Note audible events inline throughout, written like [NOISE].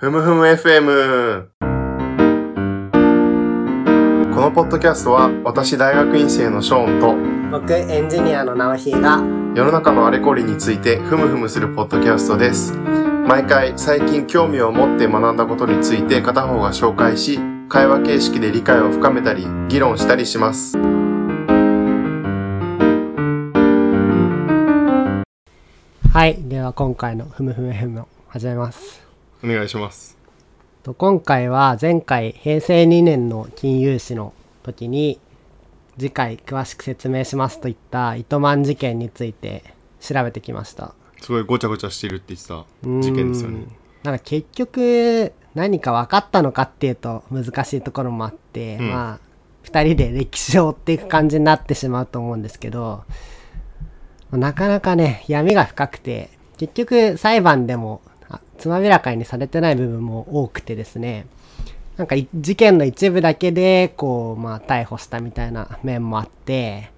ふむふむ FM。このポッドキャストは私大学院生のショーン僕エンジニアの直ひがと世の中のあれこれについてふむふむするポッドキャストです。毎回最近興味を持って学んだことについて片方が紹介し、会話形式で理解を深めたり議論したりします。はいでは今回のふむふむ FM を始めますお願いします。と今回は前回平成2年の金融史の時に次回詳しく説明しますといった糸満事件について調べてきましたすごいごちゃごちゃしてるって言ってた事件ですよね。なんか結局何か分かったのかっていうと難しいところもあって、うんまあ2人で歴史を追っていく感じになってしまうと思うんですけどなかなかね闇が深くて結局裁判でもあつまびらかにされてない部分も多くてですねなんかい事件の一部だけでこうまあ逮捕したみたいな面もあって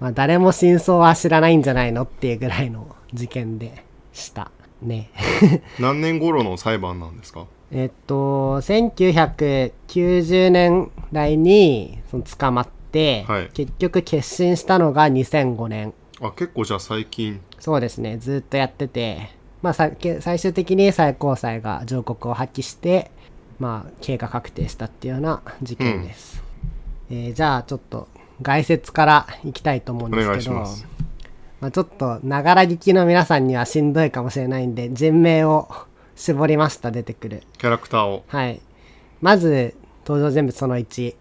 まあ誰も真相は知らないんじゃないのっていうぐらいの事件でしたね。[LAUGHS] 何年頃の裁判なんですか？えっと、1990年代にその捕まって、はい結局決心したのが2005年。あ、結構じゃあ最近。そうですね、ずっとやってて、まあ、最終的に最高裁が上告を発揮して、まあ、刑が確定したっていうような事件です。えーじゃあ、ちょっと概説からいきたいと思うんですけど、しまあ、ちょっと、ながら聞きの皆さんにはしんどいかもしれないんで、人名を絞りました、出てくる。キャラクターを。はい。まず、登場人物その1、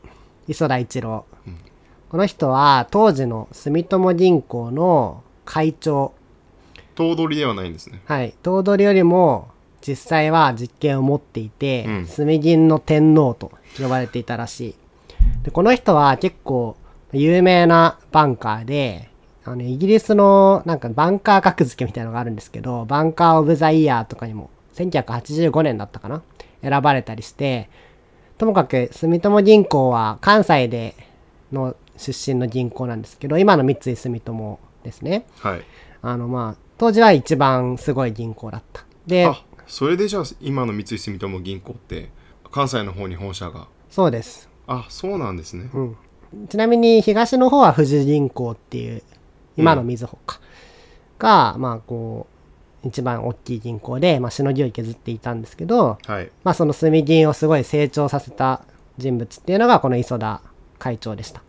磯田一郎。この人は、当時の住友銀行の会長。頭取ではないんですね。はい。頭取よりも、実際は実権を持っていて、うん住銀の天皇と呼ばれていたらしい。で、この人は結構、有名なバンカーで、あの、イギリスの、なんか、バンカー格付けみたいなのがあるんですけど、バンカー・オブ・ザ・イヤーとかにも、1985年だったかな選ばれたりして、ともかく、住友銀行は関西での出身の銀行なんですけど、今の三井住友ですね。はい。あの、まあ、当時は一番すごい銀行だった。で、あ、それでじゃあ今の三井住友銀行って関西の方に本社が。そうです。あ、そうなんですね。うん。ちなみに東の方は富士銀行っていう、今のみずほか、が、まあこう、一番大きい銀行で、まあしのぎを削っていたんですけど、はい。まあその住銀をすごい成長させた人物っていうのがこの磯田会長でした。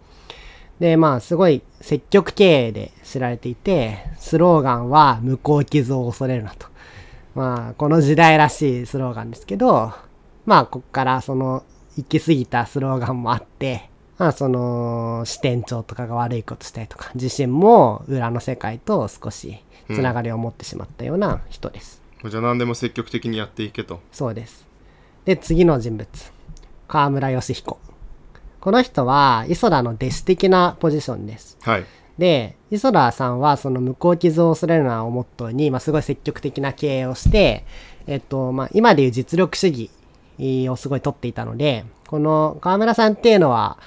で、まあすごい積極経営で知られていて、スローガンは向こう傷を恐れるなと。まあこの時代らしいスローガンですけど、まあこっからその行き過ぎたスローガンもあって、まあその支店長とかが悪いことしたりとか、自身も裏の世界と少しつながりを持ってしまったような人です。じゃあ何でも積極的にやっていけと。そうです。で、次の人物。河村義彦。この人は、磯田の弟子的なポジションです。はい。で、磯田さんは、その向こう傷を恐れるなをモットーに、まあ、すごい積極的な経営をして、えっと、まあ、今でいう実力主義をすごい取っていたので、この河村さんっていうのは、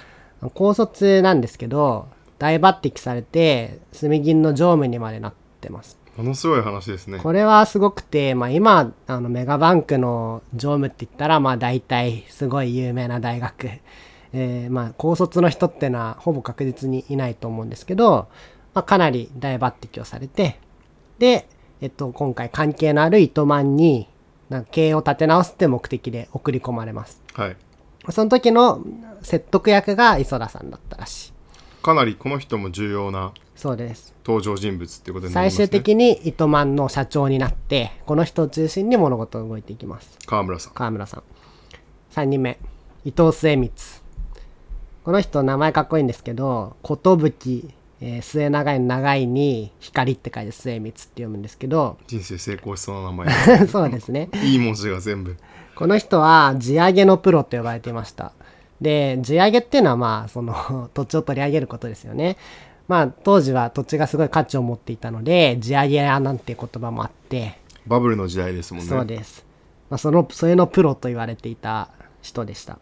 高卒なんですけど、大抜擢されて、住銀の常務にまでなってます。ものすごい話ですね。これはすごくて、まあ、今あのメガバンクの常務って言ったらまあ大体すごい有名な大学、えーまあ高卒の人ってのはほぼ確実にいないと思うんですけど、まあ、かなり大抜擢をされてで、えっと、今回関係のある糸満になんか経営を立て直すって目的で送り込まれます。はい。その時の説得役が磯田さんだったらしい。かなりこの人も重要なそうです。登場人物っていうことになりますね。最終的に糸満の社長になってこの人を中心に物事が動いていきます。川村さん。川村さん。3人目。伊藤末光この人名前かっこいいんですけど寿、えー末長いの長いに光って書いて末光って読むんですけど人生成功しそうな名前。[LAUGHS] そうですねいい文字が全部。この人は地上げのプロと呼ばれていましたで地上げっていうのはまあその [LAUGHS] 土地を取り上げることですよねまあ当時は土地がすごい価値を持っていたので地上げ屋なんて言葉もあってバブルの時代ですもんね。そうです。まあ、その、それのプロと言われていた人でした。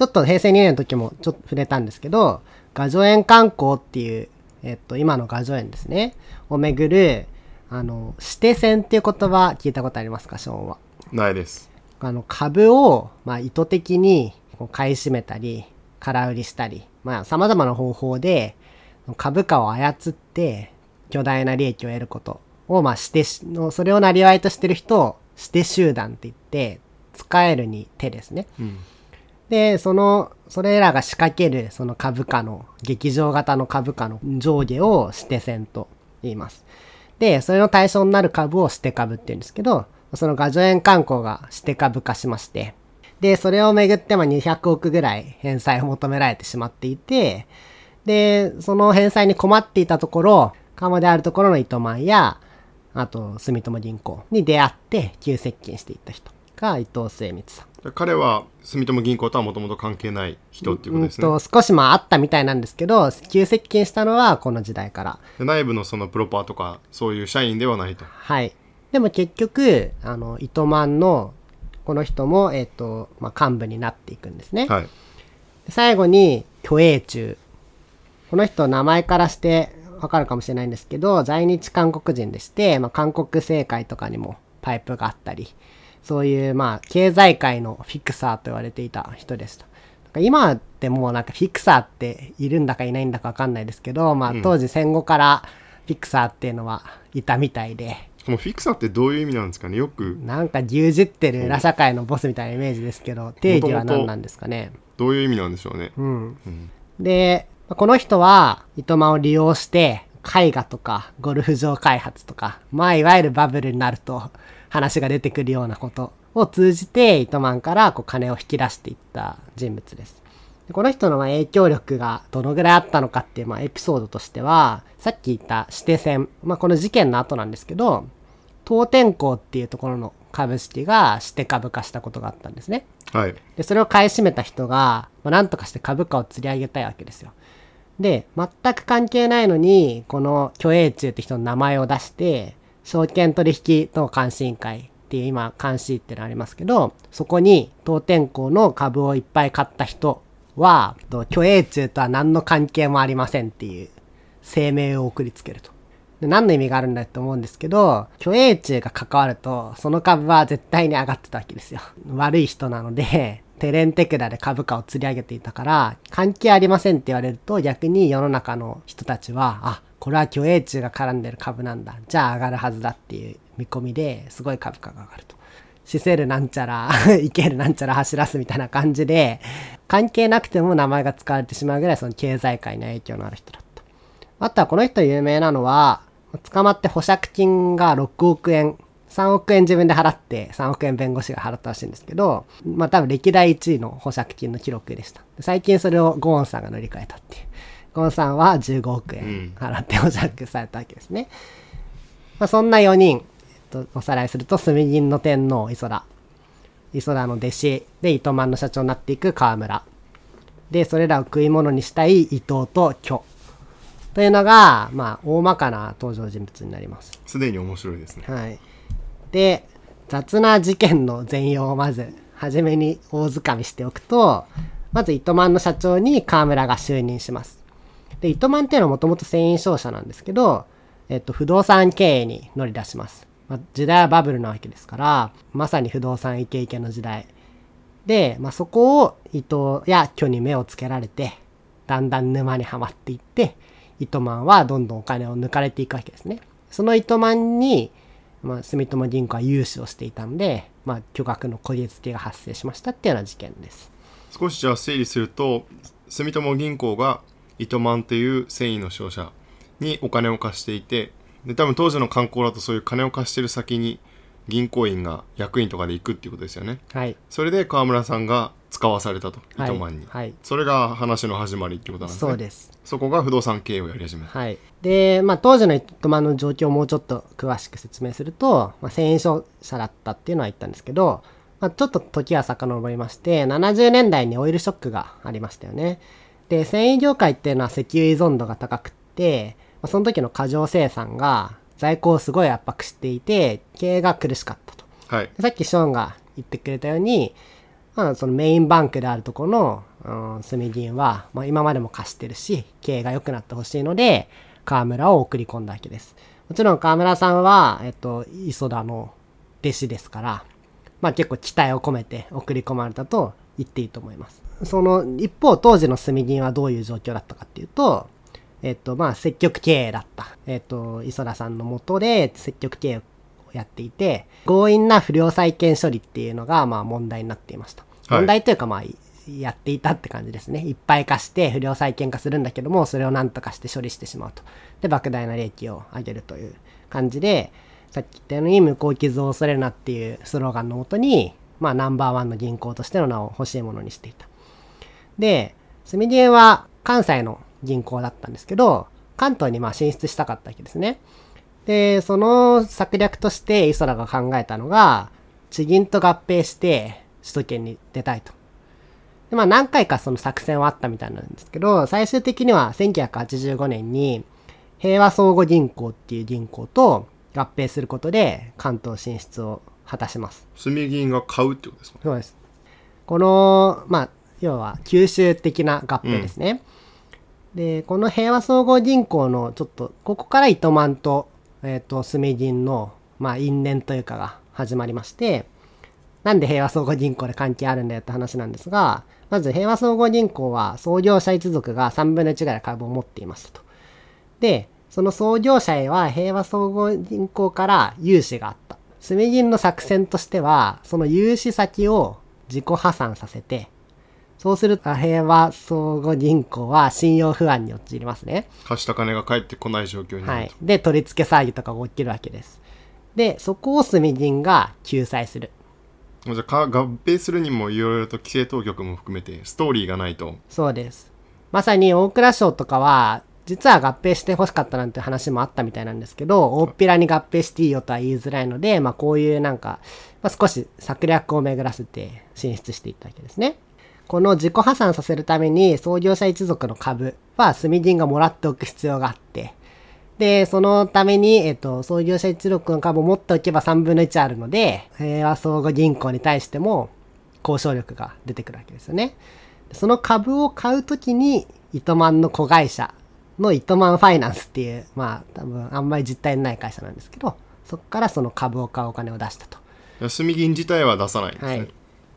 ちょっと平成2年の時もちょっと触れたんですけど、画助園観光っていう、えっと、今の画助園ですね、をめぐる、あの、指定線っていう言葉聞いたことありますか、ショーンは？ないです。あの株を、まあ、意図的に買い占めたり、空売りしたり、まあ様々な方法で株価を操って巨大な利益を得ることを、まあしてし、のそれをなりわいとしてる人をして集団って言って、使えるに手ですね。うん。で、その、それらが仕掛けるその株価の、劇場型の株価の上下を指定線と言います。で、それの対象になる株を指定株って言うんですけど、その画助園観光が指定株化しまして、で、それをめぐってまあ200億ぐらい返済を求められてしまっていて、で、その返済に困っていたところ、カモであるところの糸満や、あと、住友銀行に出会って急接近していった人が伊藤末光さん。彼は住友銀行とはもともと関係ない人っていうことですね。うんと少しまああったみたいなんですけど急接近したのはこの時代からで内部のそのプロパーとかそういう社員ではないと。はいでも結局あの糸満のこの人も、えっとまあ、幹部になっていくんですね、はい。最後に虚栄中この人名前からしてわかるかもしれないんですけど在日韓国人でして、まあ、韓国政界とかにもパイプがあったりそういうまあ経済界のフィクサーと言われていた人でした今ってもうなんかフィクサーっているんだかいないんだかわかんないですけど、まあ当時戦後からフィクサーっていうのはいたみたいで、このフィクサーってどういう意味なんですかね？よくなんか牛耳ってる裏社会のボスみたいなイメージですけど、定義は何なんですかね？どういう意味なんでしょうね？うん。で、この人は糸満を利用して、絵画とかゴルフ場開発とか、まあいわゆるバブルになると話が出てくるようなことを通じて糸満からこう金を引き出していった人物です。でこの人のまあ影響力がどのぐらいあったのかっていうまあエピソードとしては、さっき言った指定線、まあこの事件の後なんですけど、東天港っていうところの株式が指定株化したことがあったんですね。はい。で、それを買い占めた人が、まあ、なんとかして株価を釣り上げたいわけですよ。で、全く関係ないのに、この虚栄中って人の名前を出して、証券取引等監視委員会っていう今、監視ってのありますけど、そこに東天港の株をいっぱい買った人は、虚栄中とは何の関係もありませんっていう声明を送りつけると。で何の意味があるんだって思うんですけど、虚栄中が関わると、その株は絶対に上がってたわけですよ。悪い人なので、テレンテクラで株価を釣り上げていたから、関係ありませんって言われると、逆に世の中の人たちは、あ、これは虚栄中が絡んでる株なんだ。じゃあ上がるはずだっていう見込みですごい株価が上がると。死せるなんちゃら、[LAUGHS] 生けるなんちゃら走らすみたいな感じで、関係なくても名前が使われてしまうぐらいその経済界に影響のある人だった。あとはこの人有名なのは、捕まって保釈金が6億円、3億円自分で払って3億円弁護士が払ったらしいんですけど、まあ多分歴代1位の保釈金の記録でした。最近それをゴーンさんが乗り換えたっていう。ゴーンさんは15億円払って保釈されたわけですね。まあそんな4人、えっと、おさらいすると、住銀の天皇、磯田。磯田の弟子で糸満の社長になっていく河村。で、それらを食い物にしたい伊藤と巨。というのが、まあ、大まかな登場人物になります。すでに面白いですね。はい。で、雑な事件の全容をまず、初めに大掴みしておくと、まず糸満の社長に河村が就任します。で、糸満っていうのはもともと繊維商社なんですけど、えっと、不動産経営に乗り出します。まあ、時代はバブルなわけですから、まさに不動産イケイケの時代。で、まあ、そこを伊藤や巨に目をつけられて、だんだん沼にはまっていって、糸満はどんどんお金を抜かれていくわけですね。その糸満に、まあ、住友銀行は融資をしていたので、まあ、巨額のこぎつけが発生しましたっていうような事件です。少しじゃあ整理すると住友銀行が糸満という繊維の商社にお金を貸していてで多分当時の観光だとそういう金を貸してる先に銀行員が役員とかで行くっていうことですよねはい。それで川村さんが使わされたとはい糸満に、はい。それが話の始まりってことなんですねそうです。そこが不動産経営をやり始めたはい。で、まあ、当時の糸満の状況をもうちょっと詳しく説明すると、まあ、繊維商社だったっていうのは言ったんですけど、まあ、ちょっと時は遡りまして、70年代にオイルショックがありましたよね。で、繊維業界っていうのは石油依存度が高くって、まあ、その時の過剰生産が在庫をすごい圧迫していて、経営が苦しかったと。はいでさっきショーンが言ってくれたように、まあ、そのメインバンクであるところの、うん、住銀は、まあ、今までも貸してるし、経営が良くなってほしいので、河村を送り込んだわけです。もちろん河村さんは、えっと、磯田の弟子ですから、まあ結構期待を込めて送り込まれたと言っていいと思います。その一方当時の住銀はどういう状況だったかっていうと、えっとまあ積極経営だった。えっと、磯田さんのもとで積極経営をやっていて、強引な不良債権処理っていうのがまあ問題になっていました。はい問題というかまあ、やっていたって感じですね。いっぱい化して不良債権化するんだけども、それを何とかして処理してしまうと。で、莫大な利益を上げるという感じで、さっき言ったように無効傷を恐れるなっていうスローガンのもとに、まあナンバーワンの銀行としての名を欲しいものにしていた。で、住銀は関西の銀行だったんですけど、関東にまあ進出したかったわけですね。で、その策略として磯田が考えたのが、地銀と合併して首都圏に出たいと。で、まあ何回かその作戦はあったみたいなんですけど、最終的には1985年に平和相互銀行っていう銀行と合併することで関東進出を果たします。住銀が買うってことですか？そうです。この、まあ、要は九州的な合併ですね。で、この平和総合銀行のちょっと、ここから糸満と、えっ、と、住銀の、まあ、因縁というかが始まりまして、なんで平和総合銀行で関係あるんだよって話なんですが、まず平和総合銀行は創業者一族が3分の1ぐらい株を持っていましたと。で、その創業者へは平和総合銀行から融資があった。住銀の作戦としては、その融資先を自己破産させて、そうすると平和総合銀行は信用不安に陥りますね。貸した金が返ってこない状況になると、はい。で、取り付け騒ぎとかが起きるわけです。で、そこを住銀が救済する。じゃあか合併するにもいろいろと規制当局も含めてストーリーがないとそうです。まさに大蔵省とかは、実は合併して欲しかったなんて話もあったみたいなんですけど、大っぴらに合併していいよとは言いづらいので、まあこういうなんか、まあ、少し策略を巡らせて進出していったわけですね。この自己破産させるために創業者一族の株は住銀がもらっておく必要があって、で、そのために、えっと、創業者一族の株を持っておけば3分の1あるので、平和総合銀行に対しても交渉力が出てくるわけですよね。その株を買うときに、糸満の子会社の糸満ファイナンスっていう、まあ多分あんまり実態のない会社なんですけど、そこからその株を買うお金を出したと。住銀自体は出さないんですね、はい。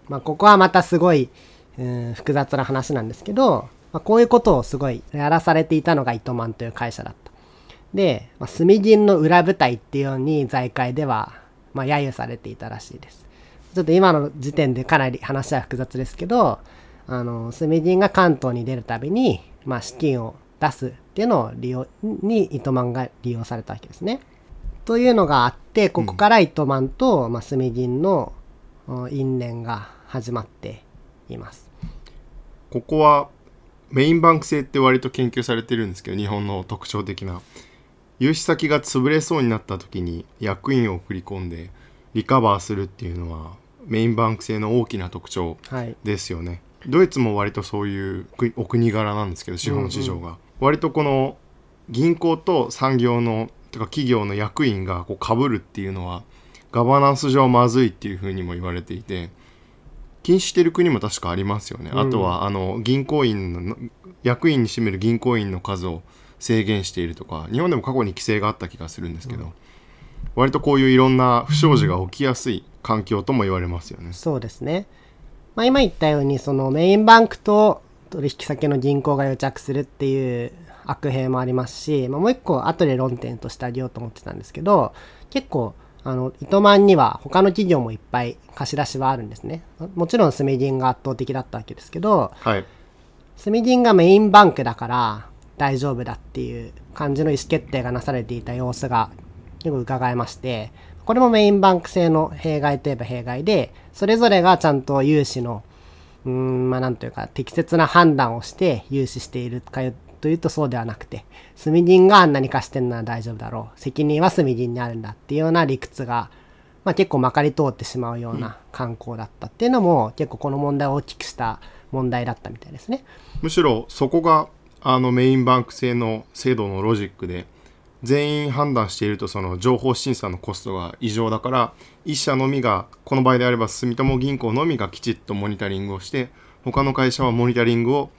まあここはまたすごい、うん、複雑な話なんですけど、まあ、こういうことをすごいやらされていたのが糸満という会社だった。で、まあ、住銀の裏舞台っていうように財界では、まあ、揶揄されていたらしいです。ちょっと今の時点でかなり話は複雑ですけど、あの、住銀が関東に出るたびに、まあ、資金を出すっていうのを利用、に糸満が利用されたわけですね。というのがあって、ここから糸満と、まあ、住銀の因縁が始まっています。ここはメインバンク制って割と研究されてるんですけど日本の特徴的な融資先が潰れそうになった時に役員を送り込んでリカバーするっていうのはメインバンク制の大きな特徴はい。ですよねドイツも割とそういう国お国柄なんですけど資本市場が、割とこの銀行と産業のとか企業の役員がこう被るっていうのはガバナンス上まずいっていうふうにも言われていて禁止してる国も確かありますよね、あとはあの銀行員の役員に占める銀行員の数を制限しているとか日本でも過去に規制があった気がするんですけど、割とこういういろんな不祥事が起きやすい環境とも言われますよね。そうですね。まあ、今言ったように、そのメインバンクと取引先の銀行が癒着するっていう悪弊もありますし、まあ、もう一個後で論点としてあげようと思ってたんですけど、結構、あの、糸満には他の企業もいっぱい貸し出しはあるんですね。もちろん住銀が圧倒的だったわけですけど、はい住銀がメインバンクだから大丈夫だっていう感じの意思決定がなされていた様子がよく伺えまして、これもメインバンク制の弊害といえば弊害で、それぞれがちゃんと融資の、うーん、まあなんというか適切な判断をして融資しているかというとそうではなくて、住銀があんなに貸してんなら大丈夫だろう。責任は住銀にあるんだっていうような理屈が、まあ結構まかり通ってしまうような観光だったっていうのも、結構この問題を大きくした問題だったみたいですね。むしろそこがあのメインバンク制の制度のロジックで全員判断しているとその情報審査のコストが異常だから一社のみがこの場合であれば住友銀行のみがきちっとモニタリングをして他の会社はモニタリングを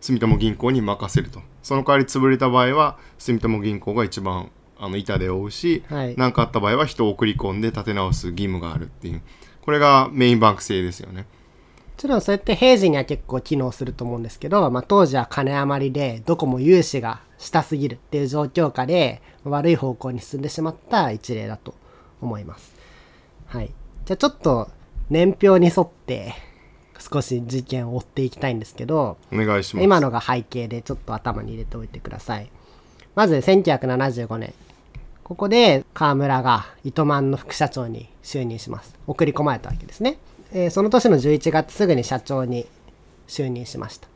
住友銀行に任せるとその代わり潰れた場合は住友銀行が一番あの板で追うしはい何かあった場合は人を送り込んで立て直す義務があるっていうこれがメインバンク制ですよね。もちろんそうやって平時には結構機能すると思うんですけど、まあ、当時は金余りでどこも融資がしたすぎるっていう状況下で悪い方向に進んでしまった一例だと思います。はい。じゃあちょっと年表に沿って少し事件を追っていきたいんですけど、お願いします。今のが背景でちょっと頭に入れておいてください。まず1975年。ここで河村が糸満の副社長に就任します。送り込まれたわけですね。えーその年の11月すぐに社長に就任しました。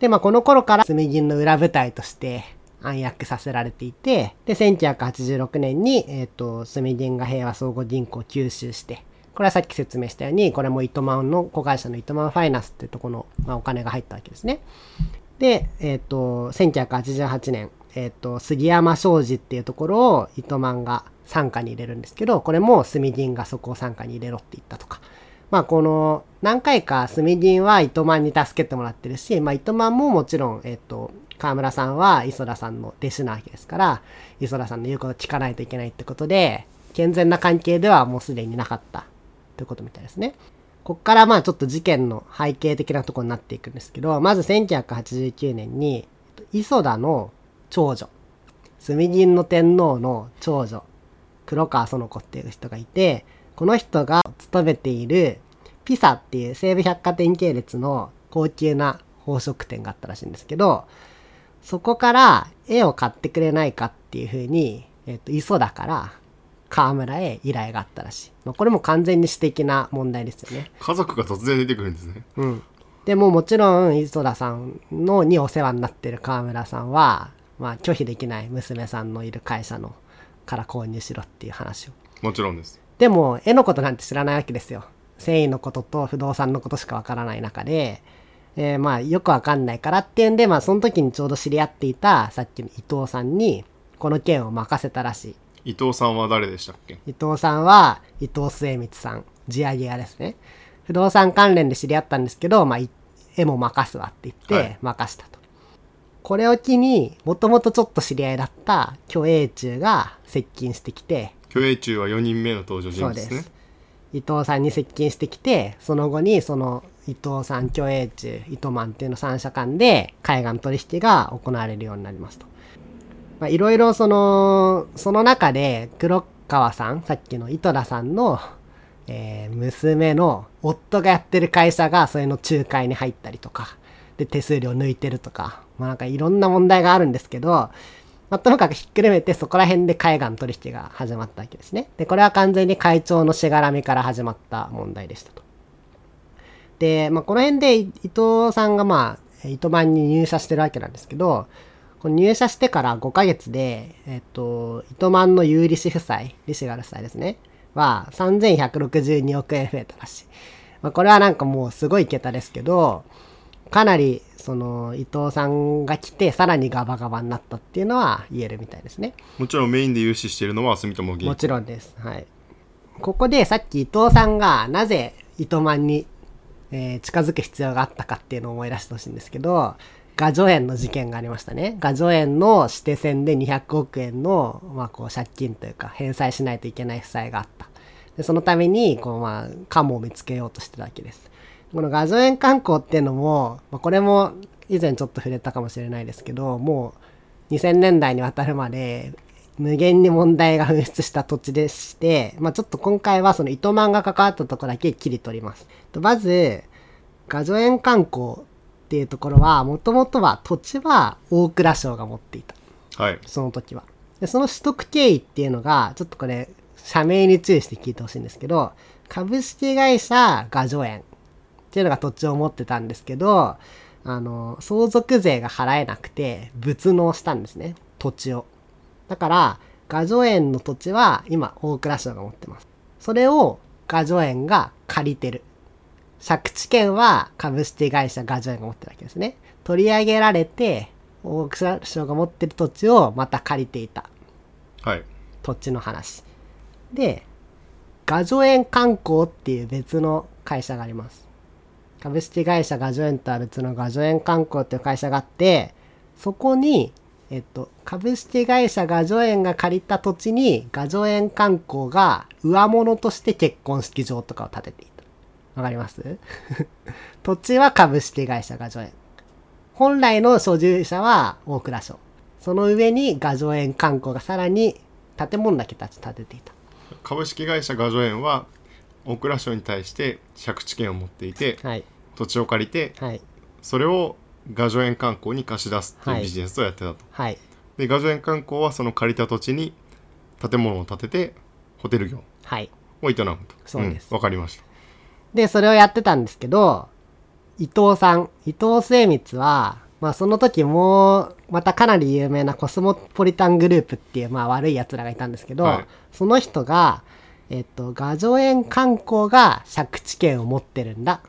で、まあこの頃から住銀の裏舞台として暗躍させられていて、で、1986年に、えっ、と、住銀が平和総合銀行を吸収して、これはさっき説明したように、これも糸満の子会社の糸満ファイナンスっていうところの、まあ、お金が入ったわけですね。で、えっ、と、1988年、えっ、と、杉山商事っていうところを糸満が傘下に入れるんですけど、これも住銀がそこを傘下に入れろって言ったとか。まあ、この、何回か住銀は糸満に助けてもらってるし、まあ、糸満ももちろん、えっ、と、河村さんは磯田さんの弟子なわけですから、磯田さんの言うことを聞かないといけないってことで、健全な関係ではもうすでになかったということみたいですね。こっからまあちょっと事件の背景的なところになっていくんですけど、まず1989年に、磯田の長女、住銀の天皇の長女、黒川園子っていう人がいて、この人が勤めているピサっていう西武百貨店系列の高級な宝飾店があったらしいんですけど、そこから絵を買ってくれないかっていう風に、えっ、と、磯田から河村へ依頼があったらしい。まあ、これも完全に私的な問題ですよね。家族が突然出てくるんですね。うん。でももちろん磯田さんのにお世話になってる河村さんは、まあ拒否できない娘さんのいる会社のから購入しろっていう話を。もちろんです。でも絵のことなんて知らないわけですよ。繊維のことと不動産のことしかわからない中で、えーまあよくわかんないからっていうんで、まあその時にちょうど知り合っていたさっきの伊藤さんにこの件を任せたらしい。伊藤さんは誰でしたっけ？伊藤さんは伊藤末光さん、地上げ屋ですね。不動産関連で知り合ったんですけど、まあ、い絵も任すわって言って、はい任したと。これを機に、もともとちょっと知り合いだった虚栄中が接近してきて、虚栄中は4人目の登場人物ですねす。伊藤さんに接近してきて、その後にその伊藤さん、虚栄中、糸満っていうの3社間で海岸取引が行われるようになりますと。まあ、いろいろその、その中で黒川さん、さっきの井戸田さんの、えー娘の夫がやってる会社がそれの仲介に入ったりとか、で手数料抜いてるとか、まあなんかいろんな問題があるんですけど、まあ、ともかくひっくるめてそこら辺で海岸取引が始まったわけですね。で、これは完全に会長のしがらみから始まった問題でしたと。で、まあ、この辺で伊藤さんがまあ、糸満に入社してるわけなんですけど、この入社してから5ヶ月で、えっと、糸満の有利子負債、利子がある負債ですね、は3162億円増えたらしい。まあ、これはなんかもうすごい桁ですけど、かなり、その、伊藤さんが来て、さらにガバガバになったっていうのは言えるみたいですね。もちろんメインで融資しているのは住友銀行。もちろんです。はい。ここでさっき伊藤さんがなぜ糸満に、えー近づく必要があったかっていうのを思い出してほしいんですけど、画助園の事件がありましたね。画助園の指定線で200億円の、まあこう借金というか返済しないといけない負債があった。で、そのために、こうまあ、カモを見つけようとしてたわけです。この画助園観光っていうのも、まあ、これも以前ちょっと触れたかもしれないですけど、もう2000年代にわたるまで無限に問題が噴出した土地でして、まあ、ちょっと今回はその糸満が関わったとこだけ切り取ります。とまず、画助園観光っていうところは、もともとは土地は大蔵省が持っていた。はい。その時は。で、その取得経緯っていうのが、ちょっとこれ、社名に注意して聞いてほしいんですけど、株式会社画助園っていうのが土地を持ってたんですけど、あの、相続税が払えなくて、物納したんですね。土地を。だから、画助園の土地は今、大蔵省が持ってます。それを画助園が借りてる。借地権は株式会社画助園が持ってるわけですね。取り上げられて、大蔵省が持ってる土地をまた借りていたはい。土地の話。で、画助園観光っていう別の会社があります。株式会社画助園とは別の画助園観光っていう会社があって、そこに、えっと、株式会社画助園が借りた土地に画助園観光が上物として結婚式場とかを建てていた。わかります？[LAUGHS] 土地は株式会社画助園。本来の所有者は大蔵省。その上に画助園観光がさらに建物だけ建てていた。株式会社画助園は大蔵省に対して借地権を持っていてはい。土地を借りてはい。それを画助園観光に貸し出すっていうはいビジネスをやってたと、はい。で画助園観光はその借りた土地に建物を建ててホテル業はい。を営むとそうですんわ、かりましたで、それをやってたんですけど、伊藤さん、伊藤末光は、まあその時もう、またかなり有名なコスモポリタングループっていう、まあ悪い奴らがいたんですけど、はいその人が、えっと、画助園観光が借地権を持ってるんだ。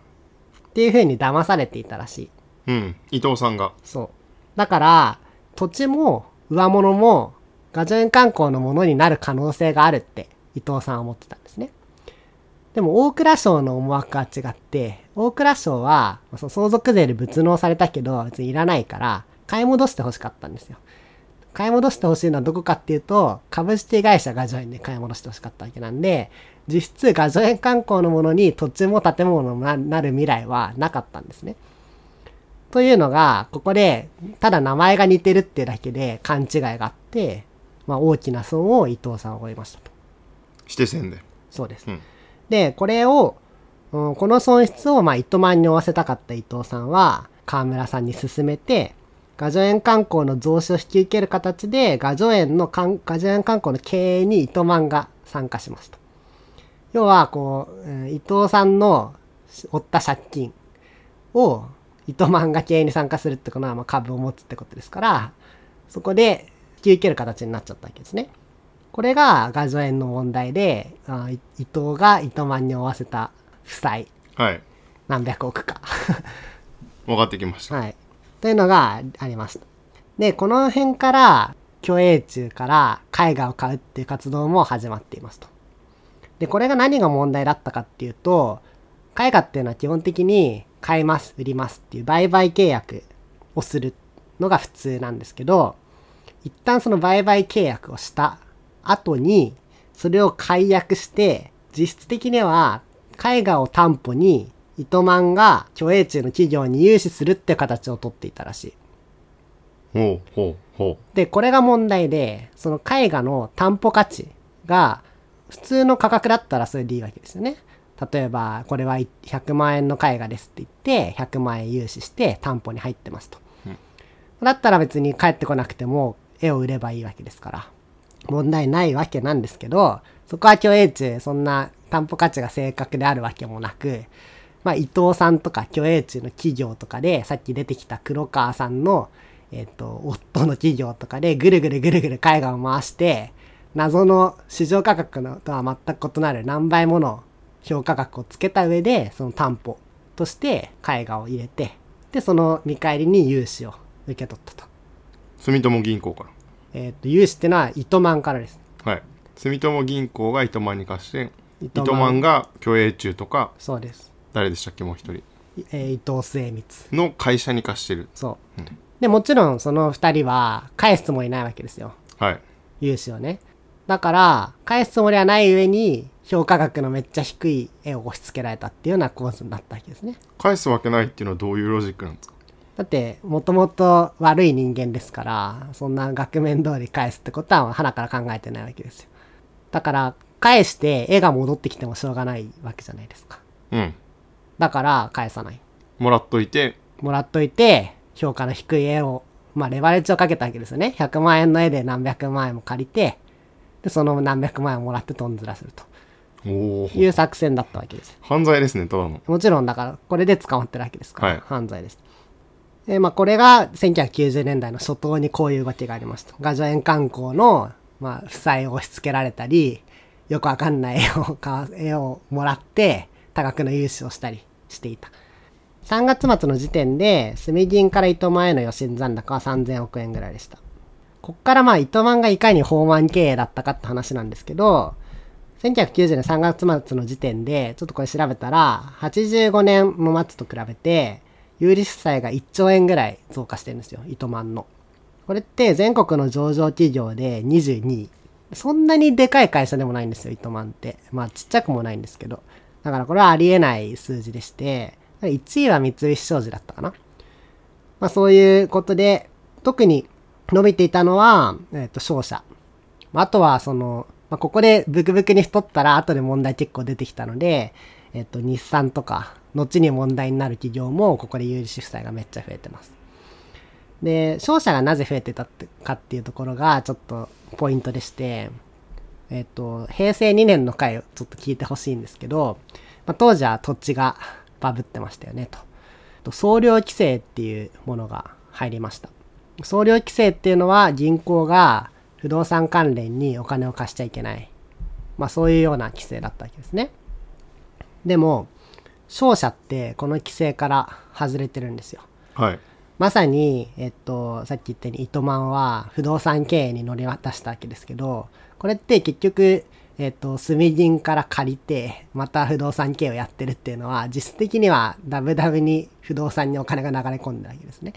っていう風に騙されていたらしい。うん伊藤さんがそう。だから、土地も上物も画助園観光のものになる可能性があるって伊藤さんは思ってたんですね。でも大蔵省の思惑は違って、大蔵省は相続税で物納されたけど別にいらないから買い戻して欲しかったんですよ。買い戻してほしいのはどこかっていうと、株式会社画助園で買い戻してほしかったわけなんで、実質画助園観光のものに土地も建物もななる未来はなかったんですね。というのが、ここで、ただ名前が似てるってだけで勘違いがあって、まあ大きな損を伊藤さんは負いましたと。して線でそうです。うんで、これを、うんこの損失をまあ糸満に負わせたかった伊藤さんは、河村さんに勧めて、画助園観光の増資を引き受ける形で、画助園の観、画助園観光の経営に糸満が参加しますと。要は、こう、伊藤さんの負った借金を糸満が経営に参加するってことは、まあ株を持つってことですから、そこで引き受ける形になっちゃったわけですね。これが画助園の問題で、あい伊藤が糸満に負わせた負債、はい何百億か。[LAUGHS] 分かってきましたはい。というのがありました。で、この辺から、虚栄中から絵画を買うっていう活動も始まっていますと。で、これが何が問題だったかっていうと、絵画っていうのは基本的に買います、売りますっていう売買契約をするのが普通なんですけど、一旦その売買契約をした後に、それを解約して、実質的には絵画を担保に糸満が虚栄中の企業に融資するって形をとっていたらしい。ほうほうほで、これが問題で、その絵画の担保価値が普通の価格だったらそれでいいわけですよね。例えば、これは100万円の絵画ですって言って、100万円融資して担保に入ってますと。だったら別に帰ってこなくても絵を売ればいいわけですから、問題ないわけなんですけど、そこは虚栄中、そんな担保価値が正確であるわけもなく、まあ、伊藤さんとか虚栄中の企業とかで、さっき出てきた黒川さんの、えっ、と、夫の企業とかでぐるぐるぐるぐる絵画を回して、謎の市場価格のとは全く異なる何倍もの評価額をつけた上で、その担保として絵画を入れて、で、その見返りに融資を受け取ったと。住友銀行からえっ、と、融資ってのは糸満からです。らはい住友銀行が糸満に貸して糸糸満が虚栄中とかそうです。誰でしたっけもう一人？えー伊藤末光。の会社に貸してるそう。で、もちろんその二人は返すつもりないわけですよ。はい融資をね。だから、返すつもりはない上に、評価額のめっちゃ低い絵を押し付けられたっていうような構図になったわけですね。返すわけないっていうのはどういうロジックなんですか？だって、もともと悪い人間ですから、そんな額面通り返すってことは、鼻から考えてないわけですよ。だから、返して絵が戻ってきてもしょうがないわけじゃないですか。うんだから、返さない。もらっといてもらっといて、評価の低い絵を、まあ、レバレッジをかけたわけですよね。100万円の絵で何百万円も借りて、で、その何百万円をもらってトンズラするとおおいう作戦だったわけです。犯罪ですねただのもちろんだから、これで捕まってるわけですから、はい犯罪です。で、まあ、これが1990年代の初頭にこういう動きがありました。画助園観光の、まあ、負債を押し付けられたり、よくわかんない絵を買わ、絵をもらって、多額の融資をしたりしていた。3月末の時点で、住銀から糸満への予診残高は3000億円ぐらいでした。こっからまあ、糸満がいかに放満経営だったかって話なんですけど、1990年3月末の時点で、ちょっとこれ調べたら、85年の末と比べて、有利負債が1兆円ぐらい増加してるんですよ、糸満の。これって全国の上場企業で22位。そんなにでかい会社でもないんですよ、糸満って。まあちっちゃくもないんですけど。だからこれはありえない数字でして、1位は三菱商事だったかな。まあそういうことで、特に伸びていたのは、えっ、と、商社。あとはその、まあここでブクブクに太ったら後で問題結構出てきたので、えっ、と、日産とか、後に問題になる企業もここで有利子負債がめっちゃ増えてます。で、商社がなぜ増えてたってかっていうところがちょっとポイントでして、えっ、と、平成2年の回をちょっと聞いてほしいんですけど、まあ、当時は土地がバブってましたよねと。と総量規制っていうものが入りました。総量規制っていうのは銀行が不動産関連にお金を貸しちゃいけない。まあそういうような規制だったわけですね。でも、商社ってこの規制から外れてるんですよ。はい。まさに、えっと、さっき言ったように糸満は不動産経営に乗り渡したわけですけど、これって結局、えっと、住銀から借りて、また不動産経営をやってるっていうのは、実質的にはダブダブに不動産にお金が流れ込んでるわけですね。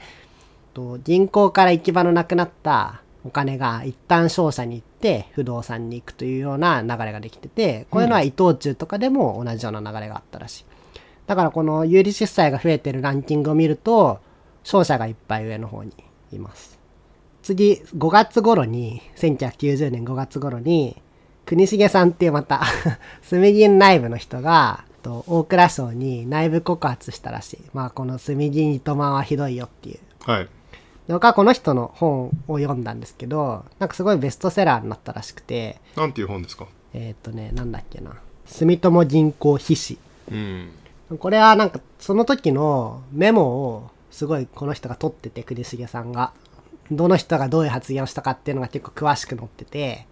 と銀行から行き場のなくなったお金が一旦商社に行って不動産に行くというような流れができてて、こういうのは伊藤忠とかでも同じような流れがあったらしい。だからこの有利子負債が増えてるランキングを見ると、商社がいっぱい上の方にいます。次、5月頃に、1990年5月頃に、国重さんっていうまた、[LAUGHS] 住銀内部の人が、と大蔵省に内部告発したらしい。まあこの住銀糸満はひどいよっていう。はい。で僕はこの人の本を読んだんですけど、なんかすごいベストセラーになったらしくて、なんていう本ですか？えーっ、とね、なんだっけな。住友銀行筆史。うん。これはなんかその時のメモをすごいこの人が取ってて栗重さんが。どの人がどういう発言をしたかっていうのが結構詳しく載ってて。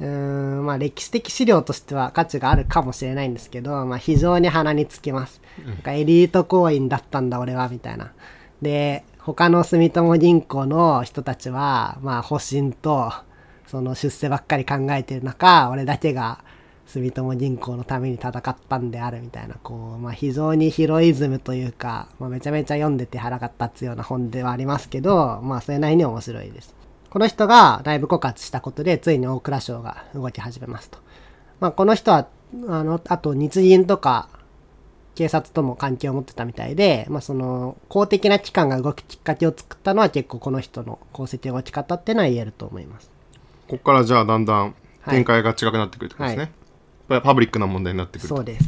うーんまあ歴史的資料としては価値があるかもしれないんですけど、まあ、非常に鼻につきます、なんかエリート行員だったんだ俺はみたいな。で他の住友銀行の人たちはまあ保身とその出世ばっかり考えてる中俺だけが住友銀行のために戦ったんであるみたいな、こう、まあ、非常にヒロイズムというか、まあ、めちゃめちゃ読んでて腹が立つような本ではありますけど、まあ、それなりに面白いです。この人が内部告発したことで、ついに大蔵省が動き始めますと。まあ、この人は、あの、あと日銀とか、警察とも関係を持ってたみたいで、まあ、その、公的な機関が動くきっかけを作ったのは結構この人の功績の動き方っていうのは言えると思います。ここからじゃあだんだん展開が違くなってくるってことですね。はいこれはパブリックな問題になってくると。そうです。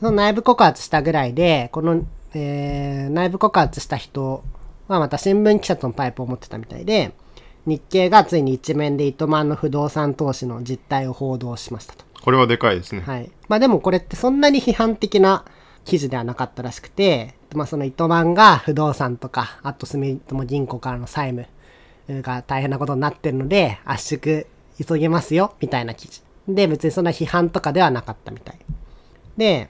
その内部告発したぐらいで、この、えー内部告発した人はまた新聞記者とのパイプを持ってたみたいで、日経がついに一面で糸満の不動産投資の実態を報道しましたと。これはでかいですね。はい。まあでもこれってそんなに批判的な記事ではなかったらしくて、まあその糸満が不動産とか、あと住友銀行からの債務が大変なことになってるので、圧縮急げますよ、みたいな記事。で、別にそんな批判とかではなかったみたい。で、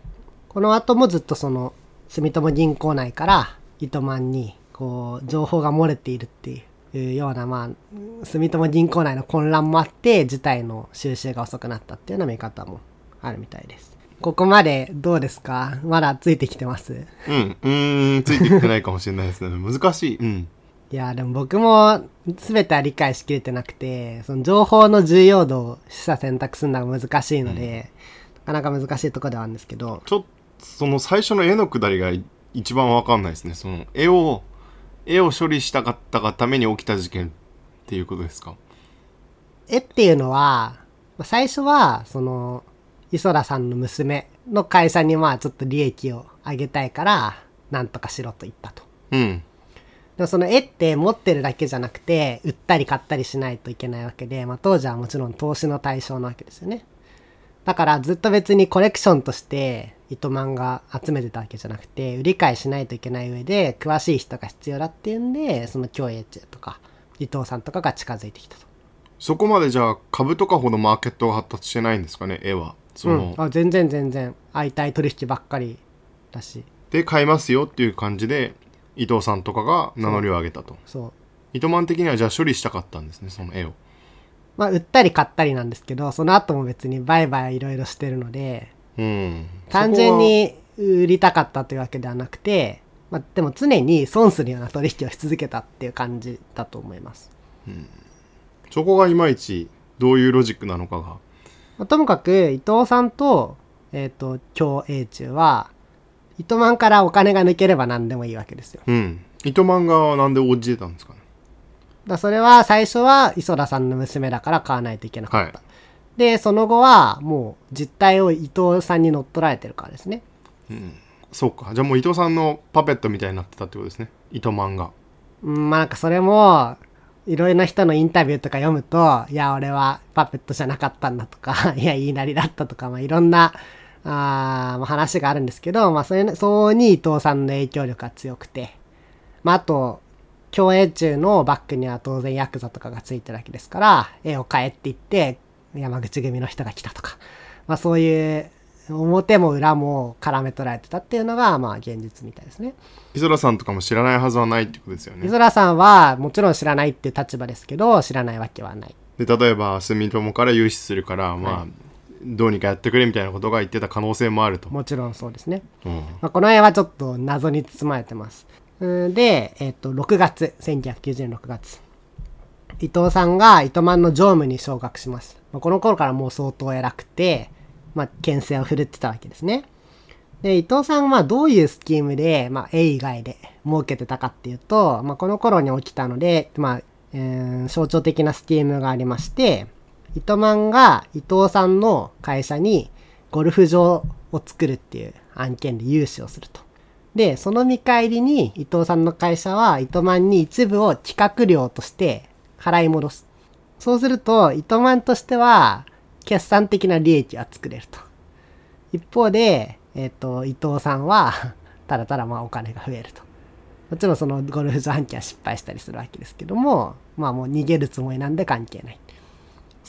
この後もずっとその、住友銀行内から糸満に、こう、情報が漏れているっていうような、まあ、住友銀行内の混乱もあって、事態の収集が遅くなったっていうような見方もあるみたいです。ここまでどうですか？まだついてきてます？うん。うん、ついてきてないかもしれないですね。難しい。うん。いや、でも僕も全ては理解しきれてなくて、その情報の重要度を示唆選択するのが難しいので、なかなか難しいところではあるんですけど、ちょっと、その最初の絵のくだりが一番わかんないですね。その絵を、絵を処理したかったがために起きた事件っていうことですか？絵っていうのは、まあ最初は、その、磯田さんの娘の会社にまあちょっと利益を上げたいから、なんとかしろと言ったと。うん。でもその絵って持ってるだけじゃなくて、売ったり買ったりしないといけないわけで、まあ当時はもちろん投資の対象なわけですよね。だからずっと別にコレクションとして糸満が集めてたわけじゃなくて、売り買いしないといけない上で、詳しい人が必要だっていうんで、その京栄チェとか、伊藤さんとかが近づいてきたと。そこまでじゃあ株とかほどマーケットが発達してないんですかね、絵は。その、うん、あ全然全然、相対取引ばっかりだし、で買いますよっていう感じで伊藤さんとかが名乗りを上げたとそう。糸満的にはじゃあ処理したかったんですねその絵をまあ売ったり買ったりなんですけど、その後も別に売買いろいろしてるので、うん単純に売りたかったというわけではなくて、まあ、でも常に損するような取引をし続けたっていう感じだと思います。そこがいまいちどういうロジックなのかが。まあともかく伊藤さんと、えっ、と、京英中は、糸満からお金が抜ければ何でもいいわけですよ。うん。糸満がはなんで応じてたんですかね？だそれは最初は磯田さんの娘だから買わないといけなかった。はで、その後はもう実態を伊藤さんに乗っ取られてるからですね。そうか。じゃあもう伊藤さんのパペットみたいになってたってことですね。糸満が。うん、まあなんかそれも、いろいろな人のインタビューとか読むと、いや、俺はパペットじゃなかったんだとか、[LAUGHS] いや、言いなりだったとか、まあいろんな、あーまあ話があるんですけど、まあそれ、そうに伊藤さんの影響力が強くて、まああと、競泳中のバックには当然ヤクザとかがついてるわけですから、絵を買えって言って、山口組の人が来たとか、まあそういう、表も裏も絡め取られてたっていうのが、まあ現実みたいですね。磯田さんとかも知らないはずはないってことですよね伊。空さんはもちろん知らないっていう立場ですけど知らないわけはないで例えば住友から融資するから、まあ、どうにかやってくれみたいなことが言ってた可能性もあると。もちろんそうですね、うん。まあ、この辺はちょっと謎に包まれてます。うんで、えっと6月1990年6月。伊藤さんが糸満の常務に昇格します、まあ、この頃からもう相当偉くてまあ牽制を振るってたわけですね。で伊藤さんはどういうスキームで、まあ、絵以外で儲けてたかっていうと、まあ、この頃に起きたので、まあえー象徴的なスキームがありまして糸満が伊藤さんの会社にゴルフ場を作るっていう案件で融資をすると。で、その見返りに伊藤さんの会社は糸満に一部を企画料として払い戻す。そうすると、糸満としては決算的な利益は作れると。一方で、えっ、と、伊藤さんはただただまあお金が増えると。もちろんそのゴルフ場案件は失敗したりするわけですけども、まあもう逃げるつもりなんで関係ない。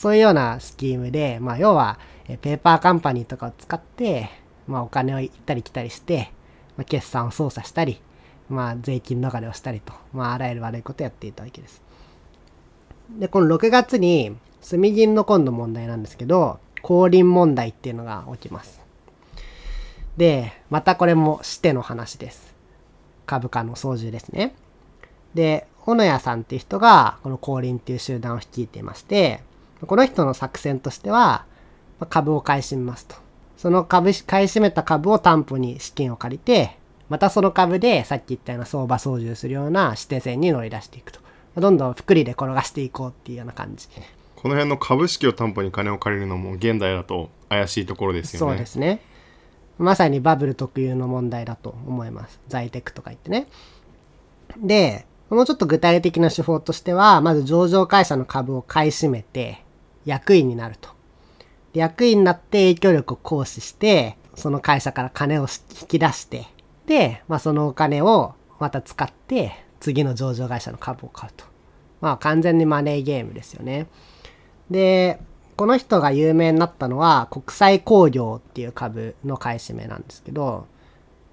そういうようなスキームで、まあ要は、ペーパーカンパニーとかを使って、まあお金を行ったり来たりして、まあ、決算を操作したり、まあ税金逃れをしたりと、まああらゆる悪いことをやっていたわけです。で、この6月に、住銀の今度問題なんですけど、降臨問題っていうのが起きます。で、またこれもしての話です。株価の操縦ですね。で、小野谷さんっていう人が、この降臨っていう集団を率いていまして、この人の作戦としては、まあ株を買い占めますと。その株し、買い占めた株を担保に資金を借りて、またその株でさっき言ったような相場操縦するような指定線に乗り出していくと。どんどん複利で転がしていこうっていうような感じ。この辺の株式を担保に金を借りるのも現代だと怪しいところですよね。そうですね。まさにバブル特有の問題だと思います。在テクとか言ってね。で、もうちょっと具体的な手法としては、まず上場会社の株を買い占めて、役員になると。役員になって影響力を行使して、その会社から金を引き出して、で、まあそのお金をまた使って、次の上場会社の株を買うと。まあ完全にマネーゲームですよね。で、この人が有名になったのは国際工業っていう株の買い占めなんですけど、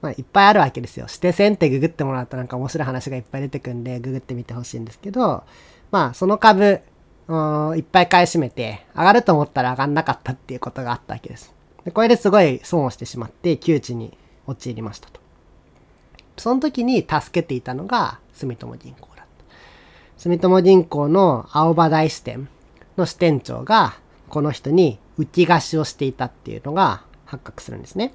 まあ、いっぱいあるわけですよ。指定線ってググってもらうとなんか面白い話がいっぱい出てくんでググってみてほしいんですけど、まあその株、うんいっぱい買い占めて上がると思ったら上がんなかったっていうことがあったわけです。でこれですごい損をしてしまって窮地に陥りましたと。その時に助けていたのが住友銀行だった。住友銀行の青葉大支店の支店長がこの人に浮き貸しをしていたっていうのが発覚するんですね。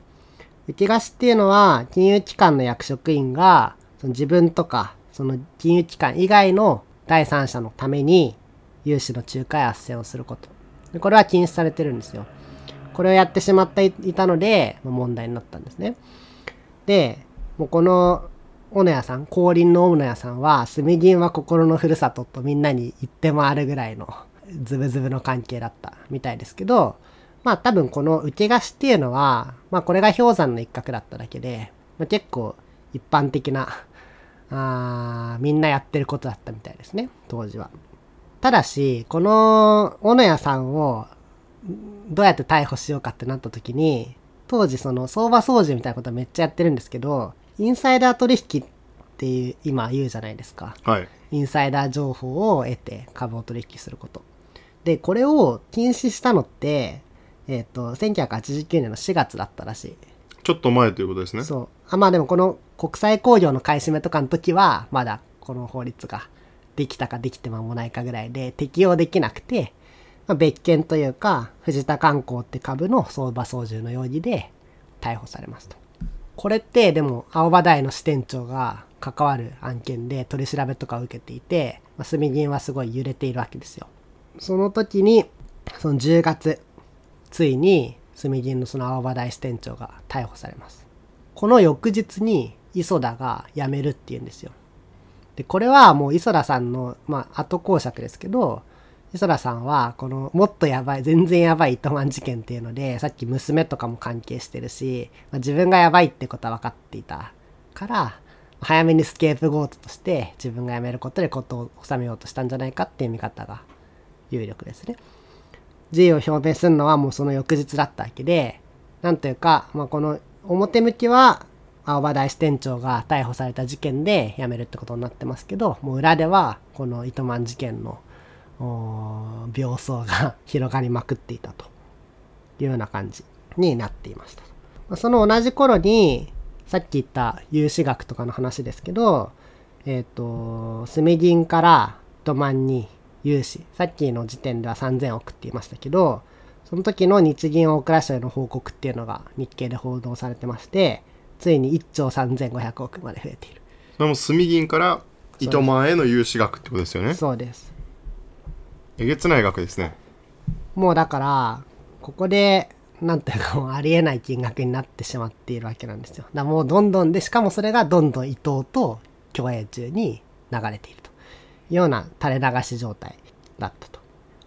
浮き貸しっていうのは金融機関の役職員がその自分とかその金融機関以外の第三者のために融資の仲介斡旋をすること。でこれは禁止されてるんですよ。これをやってしまっていたのでまあ問題になったんですね。で、もうこの小野屋さん、降臨の小野屋さんは、住銀は心のふるさととみんなに言って回るぐらいのズブズブの関係だったみたいですけど、まあ多分この受け貸しっていうのは、まあこれが氷山の一角だっただけで、まあ、結構一般的な、あみんなやってることだったみたいですね、当時は。ただし、この小野屋さんをどうやって逮捕しようかってなった時に、当時その相場操縦みたいなことめっちゃやってるんですけど、インサイダー取引っていう今言うじゃないですか。はい。インサイダー情報を得て株を取引すること。で、これを禁止したのって、えっ、と、1989年の4月だったらしい。ちょっと前ということですね。そう。あ、まあでもこの国際工業の買い占めとかの時は、まだこの法律ができたかできて間もないかぐらいで適用できなくて、まあ、別件というか、藤田観光って株の相場操縦の容疑で逮捕されますと。これってでも青葉台の支店長が関わる案件で取り調べとかを受けていて、まあ、住銀はすごい揺れているわけですよ。その時に、その10月、ついに住銀のその青葉台支店長が逮捕されます。この翌日に磯田が辞めるっていうんですよ。で、これはもう磯田さんの、まあ、後講釈ですけど、磯田さんは、この、もっとやばい、全然やばい糸満事件っていうので、さっき娘とかも関係してるし、まあ、自分がやばいってことは分かっていたから、早めにスケープゴートとして自分が辞めることでことを収めようとしたんじゃないかっていう見方が有力ですね。辞意を表明するのはもうその翌日だったわけで、なんというか、まあ、この表向きは青葉大支店長が逮捕された事件で辞めるってことになってますけど、もう裏ではこの糸満事件の病巣が広がりまくっていたというような感じになっていました。その同じ頃に、さっき言った融資額とかの話ですけど、えっ、ー、と、住銀から糸満に融資、さっきの時点では3000億って言いましたけど、その時の日銀大蔵省への報告っていうのが日経で報道されてまして、ついに1兆3500億まで増えている。それも住銀から糸満への融資額ってことですよね。そうです。えげつない額ですね。もうだから、ここで、なんていうかもうありえない金額になってしまっているわけなんですよ。だもうどんどんで、しかもそれがどんどん伊藤と共栄中に流れているというような垂れ流し状態だったと。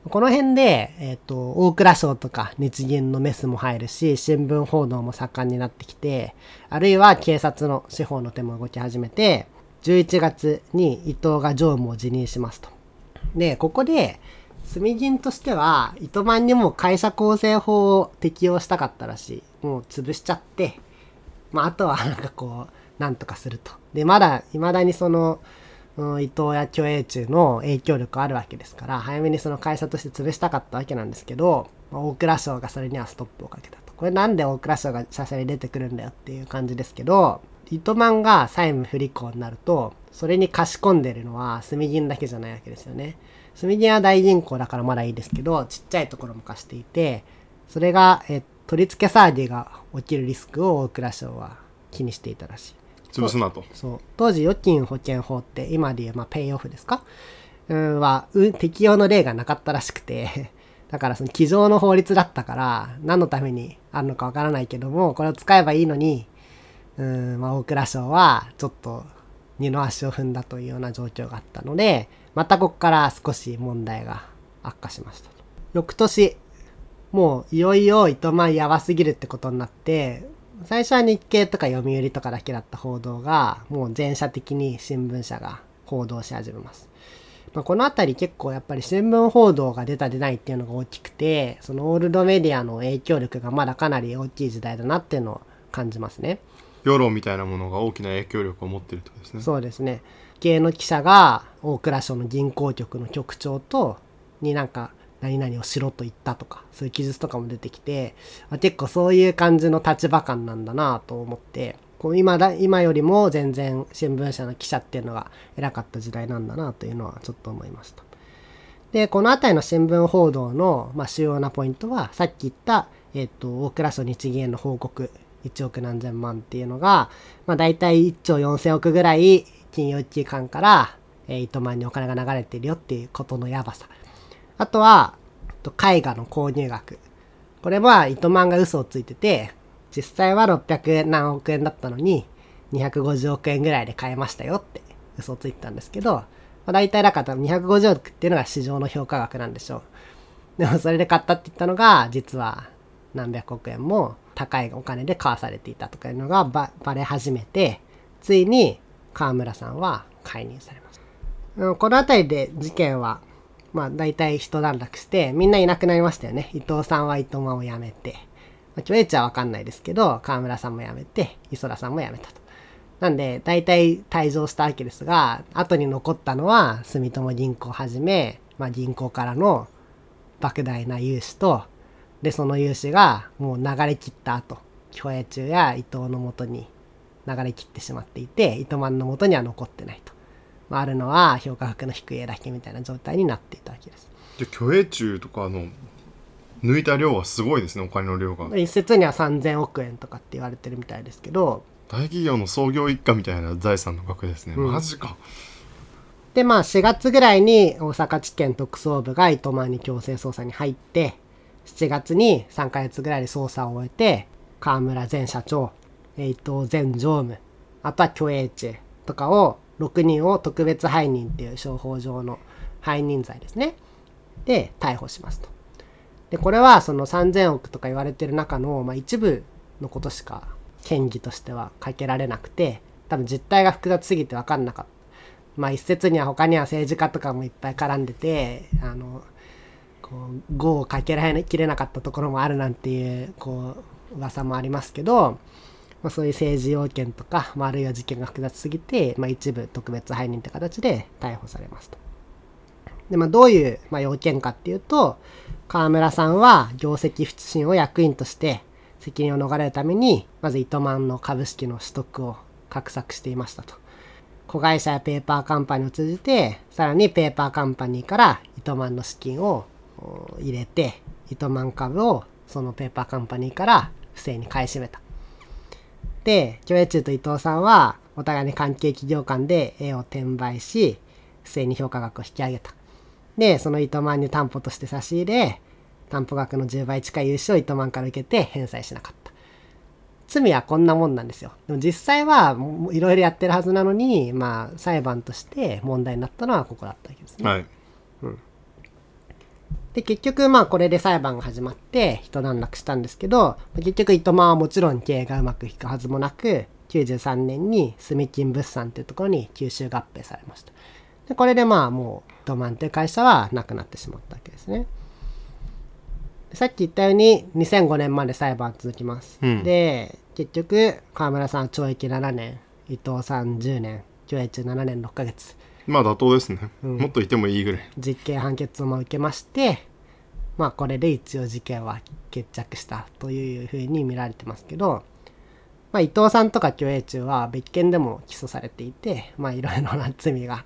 この辺で、えっ、ー、と、大蔵省とか日銀のメスも入るし、新聞報道も盛んになってきて、あるいは警察の司法の手も動き始めて、11月に伊藤が常務を辞任しますと。で、ここで、住銀としては、糸満にも会社構成法を適用したかったらしい。もう潰しちゃって、まあ、あとはなんかこう、なんとかすると。で、まだ、未だにその、伊藤や虚栄中の影響力あるわけですから、早めにその会社として潰したかったわけなんですけど、大蔵省がそれにはストップをかけたと。これなんで大蔵省が社社に出てくるんだよっていう感じですけど、糸満が債務不履行になると、それに貸し込んでるのは住銀だけじゃないわけですよね。住銀は大銀行だからまだいいですけど、ちっちゃいところも貸していて、それが、え取り付け騒ぎが起きるリスクを大蔵省は気にしていたらしい。潰すなと。そう。当時、預金保険法って今で言う、まあ、ペイオフですか？うん、は、うん、適用の例がなかったらしくて、[LAUGHS] だからその机上の法律だったから、何のためにあるのかわからないけども、これを使えばいいのに、うん、まあ、大蔵省は、ちょっと、二の足を踏んだというような状況があったので、またここから少し問題が悪化しました。翌年、もういよいよ糸満やばすぎるってことになって、最初は日経とか読売とかだけだった報道が、もう全社的に新聞社が報道し始めます。まあ、このあたり結構やっぱり新聞報道が出た出ないっていうのが大きくて、そのオールドメディアの影響力がまだかなり大きい時代だなっていうのを感じますね。世論みたいなものが大きな影響力を持ってるとですね。そうですね。系の記者が大蔵省の銀行局の局長と、になんか何々をしろと言ったとか、そういう記述とかも出てきて、まあ、結構そういう感じの立場感なんだなと思って、こう今だ、今よりも全然新聞社の記者っていうのが偉かった時代なんだなというのはちょっと思いました。で、この辺りの新聞報道の、まあ、主要なポイントは、さっき言った、えっ、ー、と、大蔵省日銀への報告、1億何千万っていうのが、まあ、大体1兆4000億ぐらい金融機関から、えー、糸満にお金が流れてるよっていうことのやばさ。あとは、絵画の購入額。これは糸満が嘘をついてて、実際は600何億円だったのに、250億円ぐらいで買えましたよって嘘をついてたんですけど、まあ、大体だから250億っていうのが市場の評価額なんでしょう。でもそれで買ったって言ったのが、実は何百億円も高いお金で買わされていたとかいうのがばバレ始めて、ついに河村さんは解任されます。この辺りで事件はまあ大体一段落して、みんないなくなりましたよね。伊藤さんは伊藤間を辞めて、まあ、キョエチはわかんないですけど、河村さんも辞めて、磯田さんも辞めたと。なんで、大体退場したわけですが、後に残ったのは、住友銀行はじめ、まあ銀行からの莫大な融資と、で、その融資がもう流れ切った後、巨栄中や伊藤のもとに流れ切ってしまっていて、糸満の元には残ってないと。まあ、あるのは評価額の低い絵だけみたいな状態になっていたわけです。じゃあ、虚栄中とかの、抜いた量はすごいですね、お金の量が。一説には3000億円とかって言われてるみたいですけど、大企業の創業一家みたいな財産の額ですね。うんマジか。で、まあ4月ぐらいに大阪地検特捜部が糸満に強制捜査に入って、7月に3ヶ月ぐらいで捜査を終えて、河村前社長、伊藤前常務、あとは虚栄中とかを6人を特別背任っていう商法上の背任罪ですね。で、逮捕しますと。で、これはその3000億とか言われてる中の、まあ、一部のことしか嫌疑としてはかけられなくて、多分実態が複雑すぎて分かんなかった。まあ一説には他には政治家とかもいっぱい絡んでて、あの、こう、語をかけられきれなかったところもあるなんていう、こう、噂もありますけど、まあ、そういう政治要件とか、まあ、あるいは事件が複雑すぎて、まあ、一部特別背任って形で逮捕されますと。で、まあ、どういう、まあ、要件かっていうと、河村さんは業績不振を役員として責任を逃れるために、まず糸満の株式の取得を画策していましたと。子会社やペーパーカンパニーを通じて、さらにペーパーカンパニーから糸満の資金を入れて、糸満株をそのペーパーカンパニーから不正に買い占めた。で、共栄中と伊藤さんは、お互いに関係企業間で絵を転売し、不正に評価額を引き上げた。で、その糸満に担保として差し入れ、担保額の10倍近い融資を糸満から受けて返済しなかった。罪はこんなもんなんですよ。でも実際はいろいろやってるはずなのに、まあ裁判として問題になったのはここだったわけですね。はい。で、結局まあこれで裁判が始まって一段落したんですけど、結局糸満はもちろん経営がうまくいくはずもなく、93年に住金物産っていうところに吸収合併されました。で、これでまあもう糸満っていう会社はなくなってしまったわけですね。でさっき言ったように2005年まで裁判は続きます。うんで、結局河村さんは懲役7年、伊藤さん10年、懲役7年6ヶ月。まあ妥当ですね。うんもっといてもいいぐらい。実刑判決をも受けまして、まあこれで一応事件は決着したというふうに見られてますけど、まあ伊藤さんとか虚栄中は別件でも起訴されていて、まあいろいろな罪が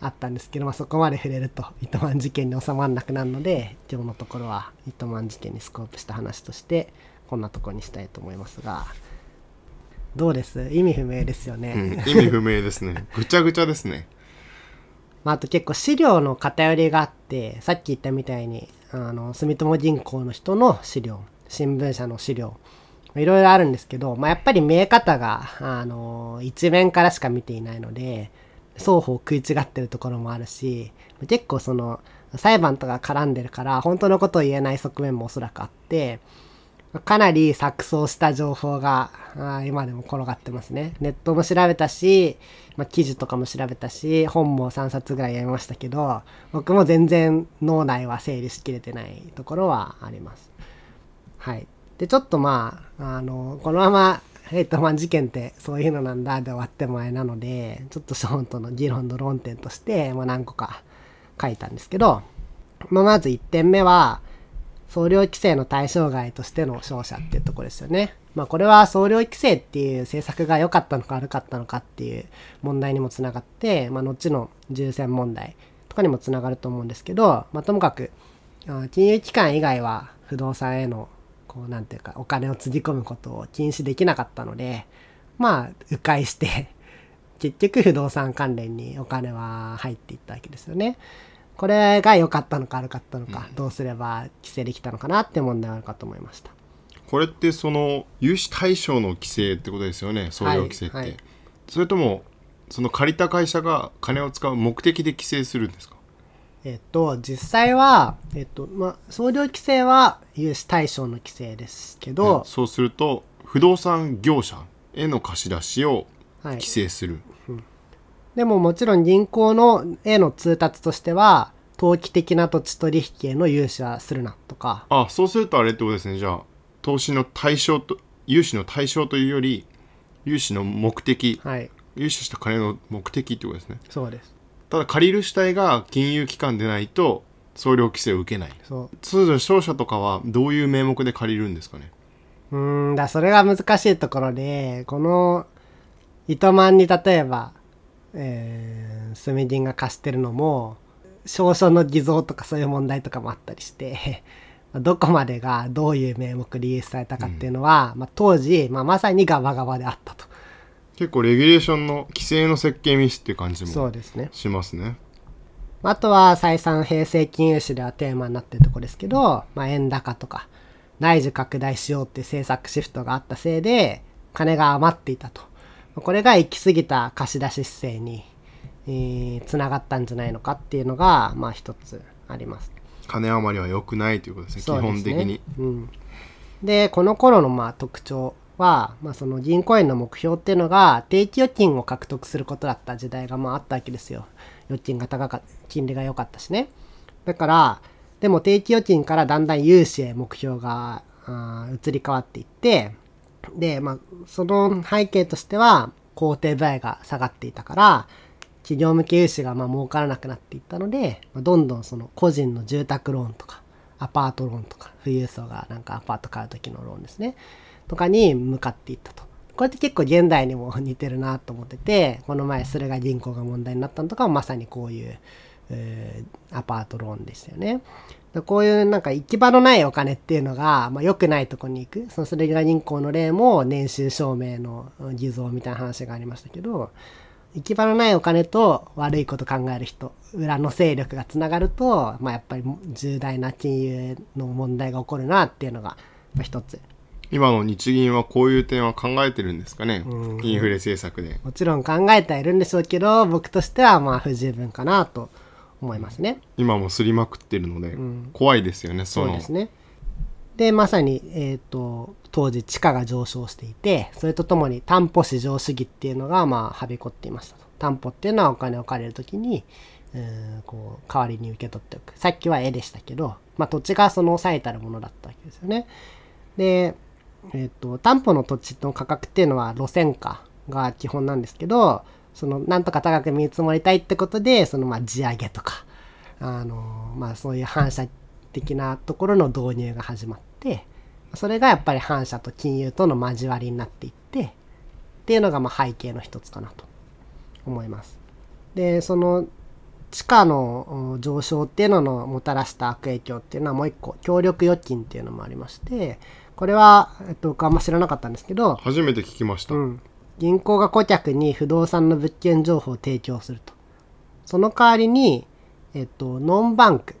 あったんですけど、まあそこまで触れると糸満事件に収まらなくなるので、今日のところは糸満事件にスコープした話として、こんなところにしたいと思いますが、どうです？意味不明ですよね。うん、意味不明ですね。ぐちゃぐちゃですね。まあ、あと結構資料の偏りがあって、さっき言ったみたいに、あの、住友銀行の人の資料、新聞社の資料、いろいろあるんですけど、まあ、やっぱり見え方が、あの、一面からしか見ていないので、双方食い違ってるところもあるし、結構その、裁判とか絡んでるから、本当のことを言えない側面もおそらくあって、かなり錯綜した情報が今でも転がってますね。ネットも調べたし、まあ、記事とかも調べたし、本も3冊ぐらい読みましたけど、僕も全然脳内は整理しきれてないところはあります。はい。で、ちょっとまあ、あの、このままヘイトマン事件ってそういうのなんだで終わってもあれなので、ちょっとショーンとの議論の論点として、まあ、何個か書いたんですけど、まあ、まず1点目は、総量規制の対象外としての勝者っていうとこですよね。まあこれは総量規制っていう政策が良かったのか悪かったのかっていう問題にもつながって、まあ後の重戦問題とかにもつながると思うんですけど、まあともかく、金融機関以外は不動産へのこうなんていうかお金をつぎ込むことを禁止できなかったので、まあ迂回して、結局不動産関連にお金は入っていったわけですよね。これが良かったのか悪かったのか、どうすれば規制できたのかなって問題はあるかと思いました。これってその融資対象の規制ってことですよね？総量規制って、はいはいそれともその借りた会社が金を使う目的で規制するんですか？えっと、実際は、えっと、まあ、総量規制は融資対象の規制ですけど、そうすると不動産業者への貸し出しをはい。規制する、でももちろん銀行のへの通達としては、投機的な土地取引への融資はするなとか、あそうするとあれってことですね。じゃあ投資の対象と融資の対象というより融資の目的。はい、融資した金の目的ってことですね。そうです。ただ借りる主体が金融機関でないと総量規制を受けない。そう。通常商社とかはどういう名目で借りるんですかね？うーんだ、それが難しいところで、この糸満に例えば、えー、スミディンが貸してるのも、証書の偽造とかそういう問題とかもあったりして、[LAUGHS] どこまでがどういう名目リリースされたかっていうのは、まあ、当時、まあ、まさにガバガバであったと。結構レギュレーションの規制の設計ミスっていう感じもそうですね。しますね。あとは再三平成金融史ではテーマになってるところですけど、まあ、円高とか内需拡大しようっていう政策シフトがあったせいで金が余っていたと。これが行き過ぎた貸し出し姿勢に、えー、つながったんじゃないのかっていうのが、まあ一つあります。金余りは良くないということですね、すね本的に。うん、でこの頃のまあ特徴は、まあ、その銀行員の目標っていうのが定期預金を獲得することだった時代がまああったわけですよ預金が高か金利が良かったしねだからでも定期預金からだんだん融資へ目標が移り変わっていってで、まあ、その背景としては工程部合が下がっていたから企業向け融資がまあ儲からなくなっていったので、まどんどんその個人の住宅ローンとかアパートローンとか富裕層がなんかアパート買う時のローンですね。とかに向かっていったと。これって結構現代にも似てるなと思っててこの前それが銀行が問題になったのとかはまさにこういう、えーアパートローンでしたよね。こういうなんか行き場のないお金っていうのが、まあ、良くないとこに行く。そのそれが銀行の例も年収証明の偽造みたいな話がありましたけど行き場のないお金と悪いこと考える人裏の勢力がつながると、まあ、やっぱり重大な金融の問題が起こるなっていうのがまあ一つ。今の日銀はこういう点は考えてるんですかね、インフレ政策で。もちろん考えてはいるんでしょうけど僕としてはまあ不十分かなと思いますね。今もすりまくってるので、怖いですよね、その。そうですね。で、まさに、えっ、と、当時地価が上昇していて、それとともに担保市場主義っていうのが、まあ、はびこっていましたと。担保っていうのはお金を借りるときに、うーんこう、代わりに受け取っておく。さっきは絵でしたけど、まあ、土地がその最たるものだったわけですよね。で、えっ、と、担保の土地の価格っていうのは路線価が基本なんですけど、その、なんとか高く見積もりたいってことで、その、まあ、地上げとか、あの、まあ、そういう反射的なところの導入が始まって、それがやっぱり反社と金融との交わりになっていって、っていうのがまあ背景の一つかなと思います。で、その地価のお上昇っていうののもたらした悪影響っていうのはもう一個、協力預金っていうのもありまして、これは、えっと、僕あんま知らなかったんですけど、初めて聞きました。うん、銀行が顧客に不動産の物件情報を提供すると。その代わりに、えっと、ノンバンク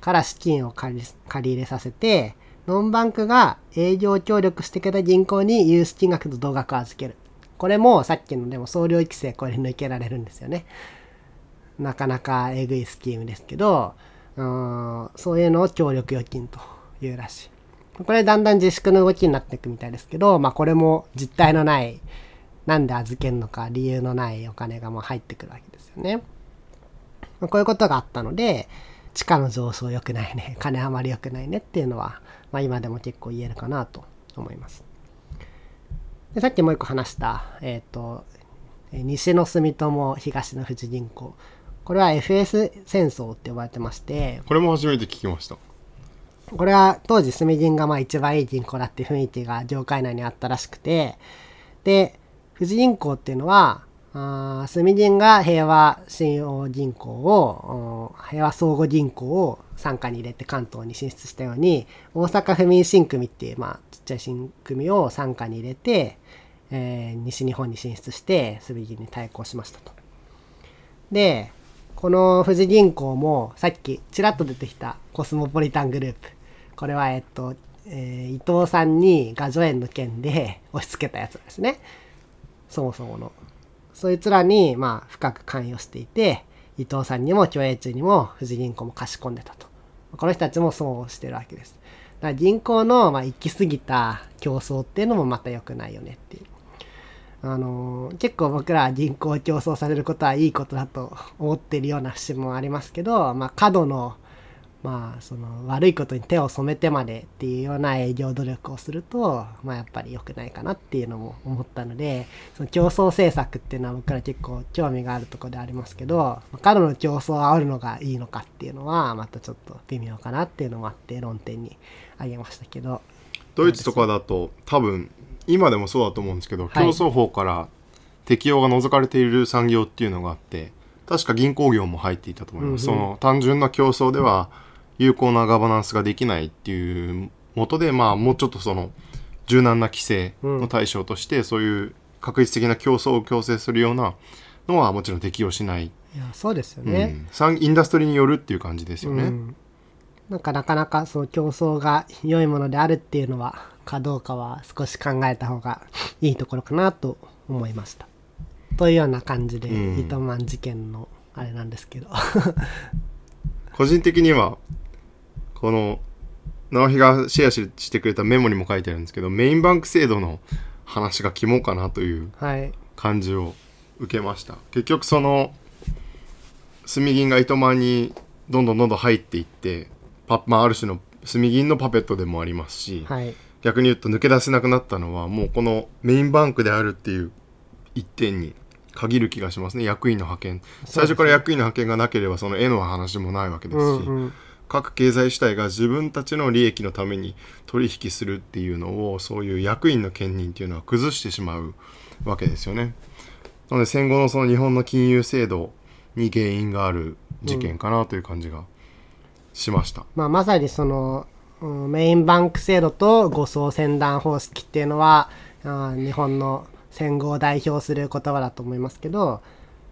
から資金を借り借り入れさせて、ノンバンクが営業協力してくれた銀行に融資金額と同額を預ける。これもさっきのでも総量規制これ抜けられるんですよね。なかなかえぐいスキームですけど、うんそういうのを協力預金というらしい。これだんだん自粛の動きになっていくみたいですけど、まあこれも実体のない、なんで預けるのか理由のないお金がもう入ってくるわけですよね。まあこういうことがあったので、地価の上昇良くないね、[LAUGHS] 金余り良くないねっていうのは、まあ今でも結構言えるかなと思います。でさっきもう一個話した、えっ、ー西の住友、東の富士銀行。これは FS 戦争って呼ばれてまして、これも初めて聞きました。これは当時住銀がまあ一番いい銀行だって雰囲気が業界内にあったらしくて、で、富士銀行っていうのは、あー住銀が平和信用銀行を、平和相互銀行を傘下に入れて関東に進出したように、大阪府民新組っていう、まあ、ちっちゃい新組を傘下に入れて、えー西日本に進出して、住銀に対抗しましたと。で、この富士銀行もさっきちらっと出てきたコスモポリタングループ。これはえっと、えー伊藤さんに画助園の件で押し付けたやつですね。そもそもの。そいつらに、まあ、深く関与していて、伊藤さんにも共栄中にも富士銀行も貸し込んでたと。この人たちもそうしてるわけです。だから銀行の、まあ、行き過ぎた競争っていうのもまた良くないよねっていう。あのー結構僕ら銀行競争されることはいいことだと思ってるような節もありますけど、まあ、過度の、まあ、その悪いことに手を染めてまでっていうような営業努力をすると、まあ、やっぱり良くないかなっていうのも思ったので、その競争政策っていうのは僕ら結構興味があるところでありますけど、まあ過度の競争を煽るのがいいのかっていうのは、またちょっと微妙かなっていうのもあって論点にあげましたけど、ドイツとかだと多分今でもそうだと思うんですけど、はい。競争法から適用が除かれている産業っていうのがあって確か銀行業も入っていたと思います、うんうん。その単純な競争では有効なガバナンスができないっていうもとでまあもうちょっとその柔軟な規制の対象として、そういう確実的な競争を強制するようなのはもちろん適用しない、いやそうですようね、ん産インダストリーによるっていう感じですよね、うん。なんかなかなかその競争が良いものであるっていうのはかどうかは少し考えた方がいいところかなと思いました。というような感じで、うん。糸満事件のあれなんですけど。個人的にはこの直樹がシェアししてくれたメモにも書いてあるんですけどメインバンク制度の話が肝かなというはい。感じを受けました。結局その住銀が糸満にどんどんどんどん入っていってパ、まあ、ある種の住銀のパペットでもありますし、はい。逆に言うと抜け出せなくなったのはもうこのメインバンクであるっていう一点に限る気がしますね。役員の派遣。最初から役員の派遣がなければその絵の話もないわけですし、うんうん各経済主体が自分たちの利益のために取引するっていうのをそういう役員の兼任っていうのは崩してしまうわけですよね。なので戦後のその日本の金融制度に原因がある事件かなという感じがしました。まあ、まさにそのうんメインバンク制度と護送船団方式っていうのはあ日本の戦後を代表する言葉だと思いますけど、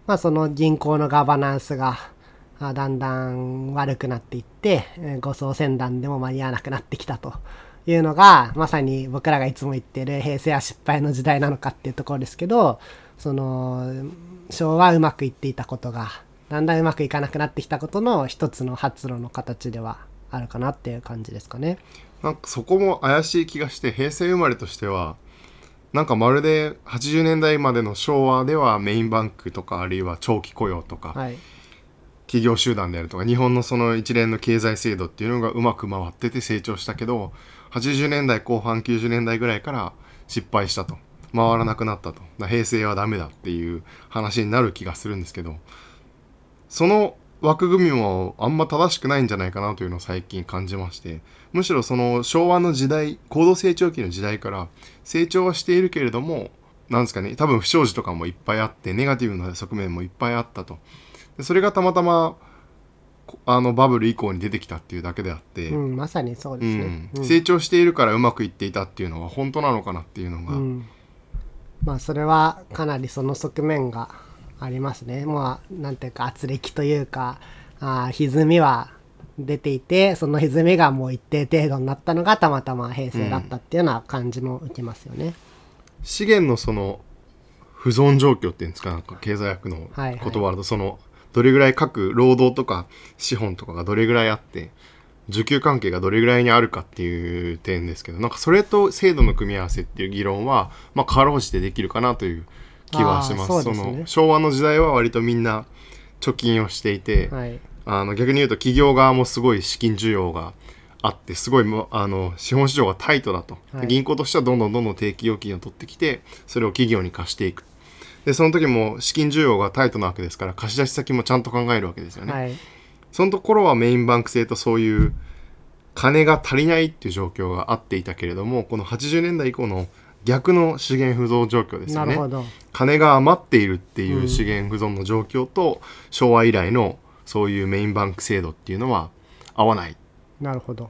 まあ、その銀行のガバナンスがあーだんだん悪くなっていってえー護送船団でも間に合わなくなってきたというのがまさに僕らがいつも言ってる平成は失敗の時代なのかっていうところですけどその昭和うまくいっていたことがだんだんうまくいかなくなってきたことの一つの発露の形ではあるかなっていう感じですかね。なんかそこも怪しい気がして平成生まれとしてはなんかまるで80年代までの昭和ではメインバンクとかあるいは長期雇用とか、はい。企業集団であるとか日本のその一連の経済制度っていうのがうまく回ってて成長したけど80年代後半90年代ぐらいから失敗したと。回らなくなったと。平成はダメだっていう話になる気がするんですけどその枠組みもあんま正しくないんじゃないかなというのを最近感じましてむしろその昭和の時代高度成長期の時代から成長はしているけれどもなんですかね多分不祥事とかもいっぱいあってネガティブな側面もいっぱいあったと。それがたまたまこあのバブル以降に出てきたっていうだけであって、うん、まさにそうですね。うん成長しているからうまくいっていたっていうのは本当なのかなっていうのが、うんまあそれはかなりその側面がありますね。まあなんていうか圧力というかあー歪みは出ていてその歪みがもう一定程度になったのがたまたま平成だったっていうような感じも受けますよね。資源のその不存状況っていうんですかなんか経済学のはいはい言葉だとそのどれぐらい各労働とか資本とかがどれぐらいあって需給関係がどれぐらいにあるかっていう点ですけどなんかそれと制度の組み合わせっていう議論はまあかろうじてできるかなという気はします。そね。の昭和の時代は割とみんな貯金をしていて、はい。あの逆に言うと企業側もすごい資金需要があってすごいあの資本市場がタイトだと、はい。銀行としてはどんどんどんどん定期預金を取ってきてそれを企業に貸していくでその時も資金需要がタイトなわけですから貸し出し先もちゃんと考えるわけですよね、はい。そのところはメインバンク制とそういう金が足りないっていう状況があっていたけれどもこの80年代以降の逆の資源不増状況ですよねなるほど。金が余っているっていう資源不存の状況と、昭和以来のそういうメインバンク制度っていうのは合わないなるほど。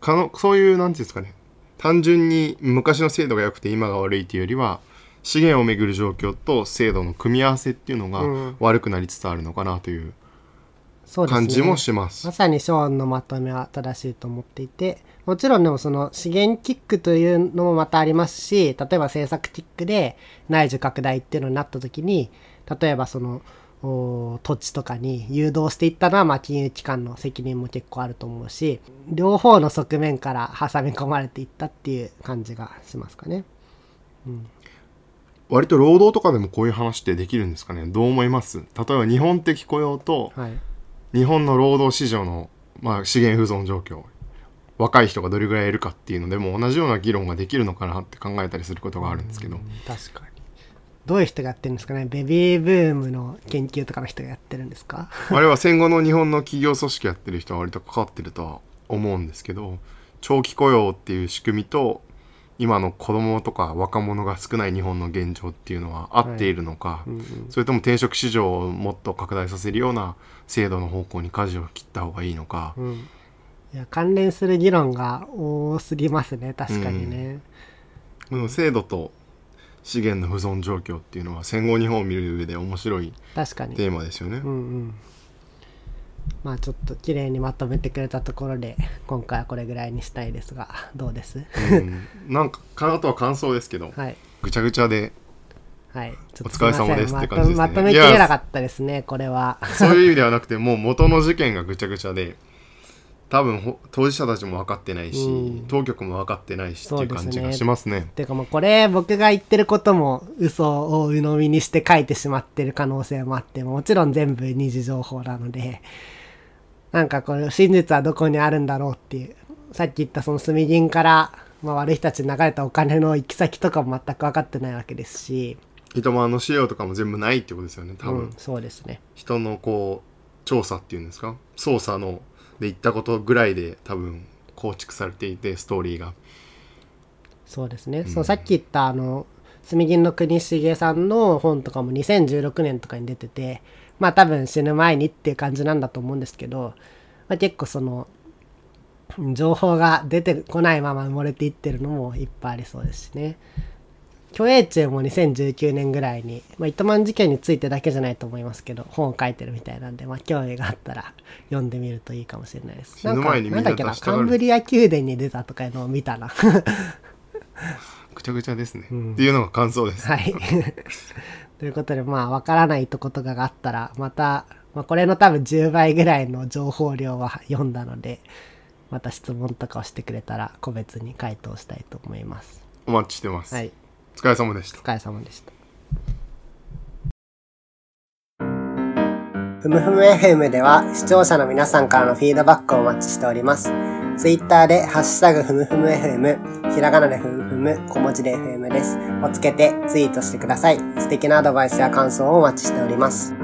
かのそういうなんていうんですかね単純に昔の制度が良くて今が悪いっていうよりは資源をめぐる状況と制度の組み合わせっていうのがうん悪くなりつつあるのかなという。感じもします。まさにショーンのまとめは正しいと思っていて、もちろんでもその資源キックというのもまたありますし、例えば政策キックで内需拡大っていうのになった時に、例えばその、お土地とかに誘導していったのは、まあ、金融機関の責任も結構あると思うし、両方の側面から挟み込まれていったっていう感じがしますかね。割と労働とかでもこういう話ってできるんですかね？どう思います？例えば日本的雇用とはい。日本の労働市場の、まあ、資源不存状況。若い人がどれぐらいいるかっていうのでも同じような議論ができるのかなって考えたりすることがあるんですけど、確かに。どういう人がやってるんですかね？ベビーブームの研究とかの人がやってるんですか？[LAUGHS] あれは戦後の日本の企業組織やってる人は割と関わってるとは思うんですけど長期雇用っていう仕組みと今の子供とか若者が少ない日本の現状っていうのは合っているのか、うんうん。それとも転職市場をもっと拡大させるような制度の方向に舵を切った方がいいのか、うん。いや関連する議論が多すぎますね。確かにね、でも制度と資源の不存状況っていうのは戦後日本を見る上で面白い確かに。テーマですよね。うんうんまあちょっと綺麗にまとめてくれたところで今回はこれぐらいにしたいですがどうです？うん。なんかあとは感想ですけど、はい。ぐちゃぐちゃではい。ちょお疲れ様ですって感じですね。まとめきれなかったですねこれは。そういう意味ではなくてもう元の事件がぐちゃぐちゃで多分ほ当事者たちも分かってないし、うん。当局も分かってないしっていう感じがそうですね。しますね。ていうかもうこれ僕が言ってることも嘘を鵜呑みにして書いてしまってる可能性もあってもちろん全部二次情報なのでなんかこれ真実はどこにあるんだろうっていう。さっき言ったその住銀から、まあ、悪い人たちに流れたお金の行き先とかも全く分かってないわけですし。糸満の資料とかも全部ないってことですよね多分、うん、そうですね。人のこう調査っていうんですか？捜査ので行ったことぐらいで多分構築されていてストーリーが。そうですね、そうさっき言ったあの住銀の国重さんの本とかも2016年とかに出ててまあ多分死ぬ前にっていう感じなんだと思うんですけど、まあ、結構その情報が出てこないまま埋もれていってるのもいっぱいありそうですしね虚栄中も2019年ぐらいに、まあ、糸満事件についてだけじゃないと思いますけど本を書いてるみたいなんで、まあ、興味があったら読んでみるといいかもしれないです。ななんかなんだっけな出したがる。カンブリア宮殿に出たとかいうのを見たな。[LAUGHS] ぐちゃぐちゃですね、ん。っていうのが感想です、はい。[LAUGHS] ということで、まあ、わからないとことかがあったら、また、まあ、これの多分10倍ぐらいの情報量は読んだので、また質問とかをしてくれたら、個別に回答したいと思います。お待ちしてます、はい。お疲れ様でしたお疲れ様でした。ふむふむ FM では視聴者の皆さんからのフィードバックをお待ちしております。ツイッターでハッシュタグふむふむ FM、ひらがなでふむふむ、小文字で FM です。をつけてツイートしてください。素敵なアドバイスや感想をお待ちしております。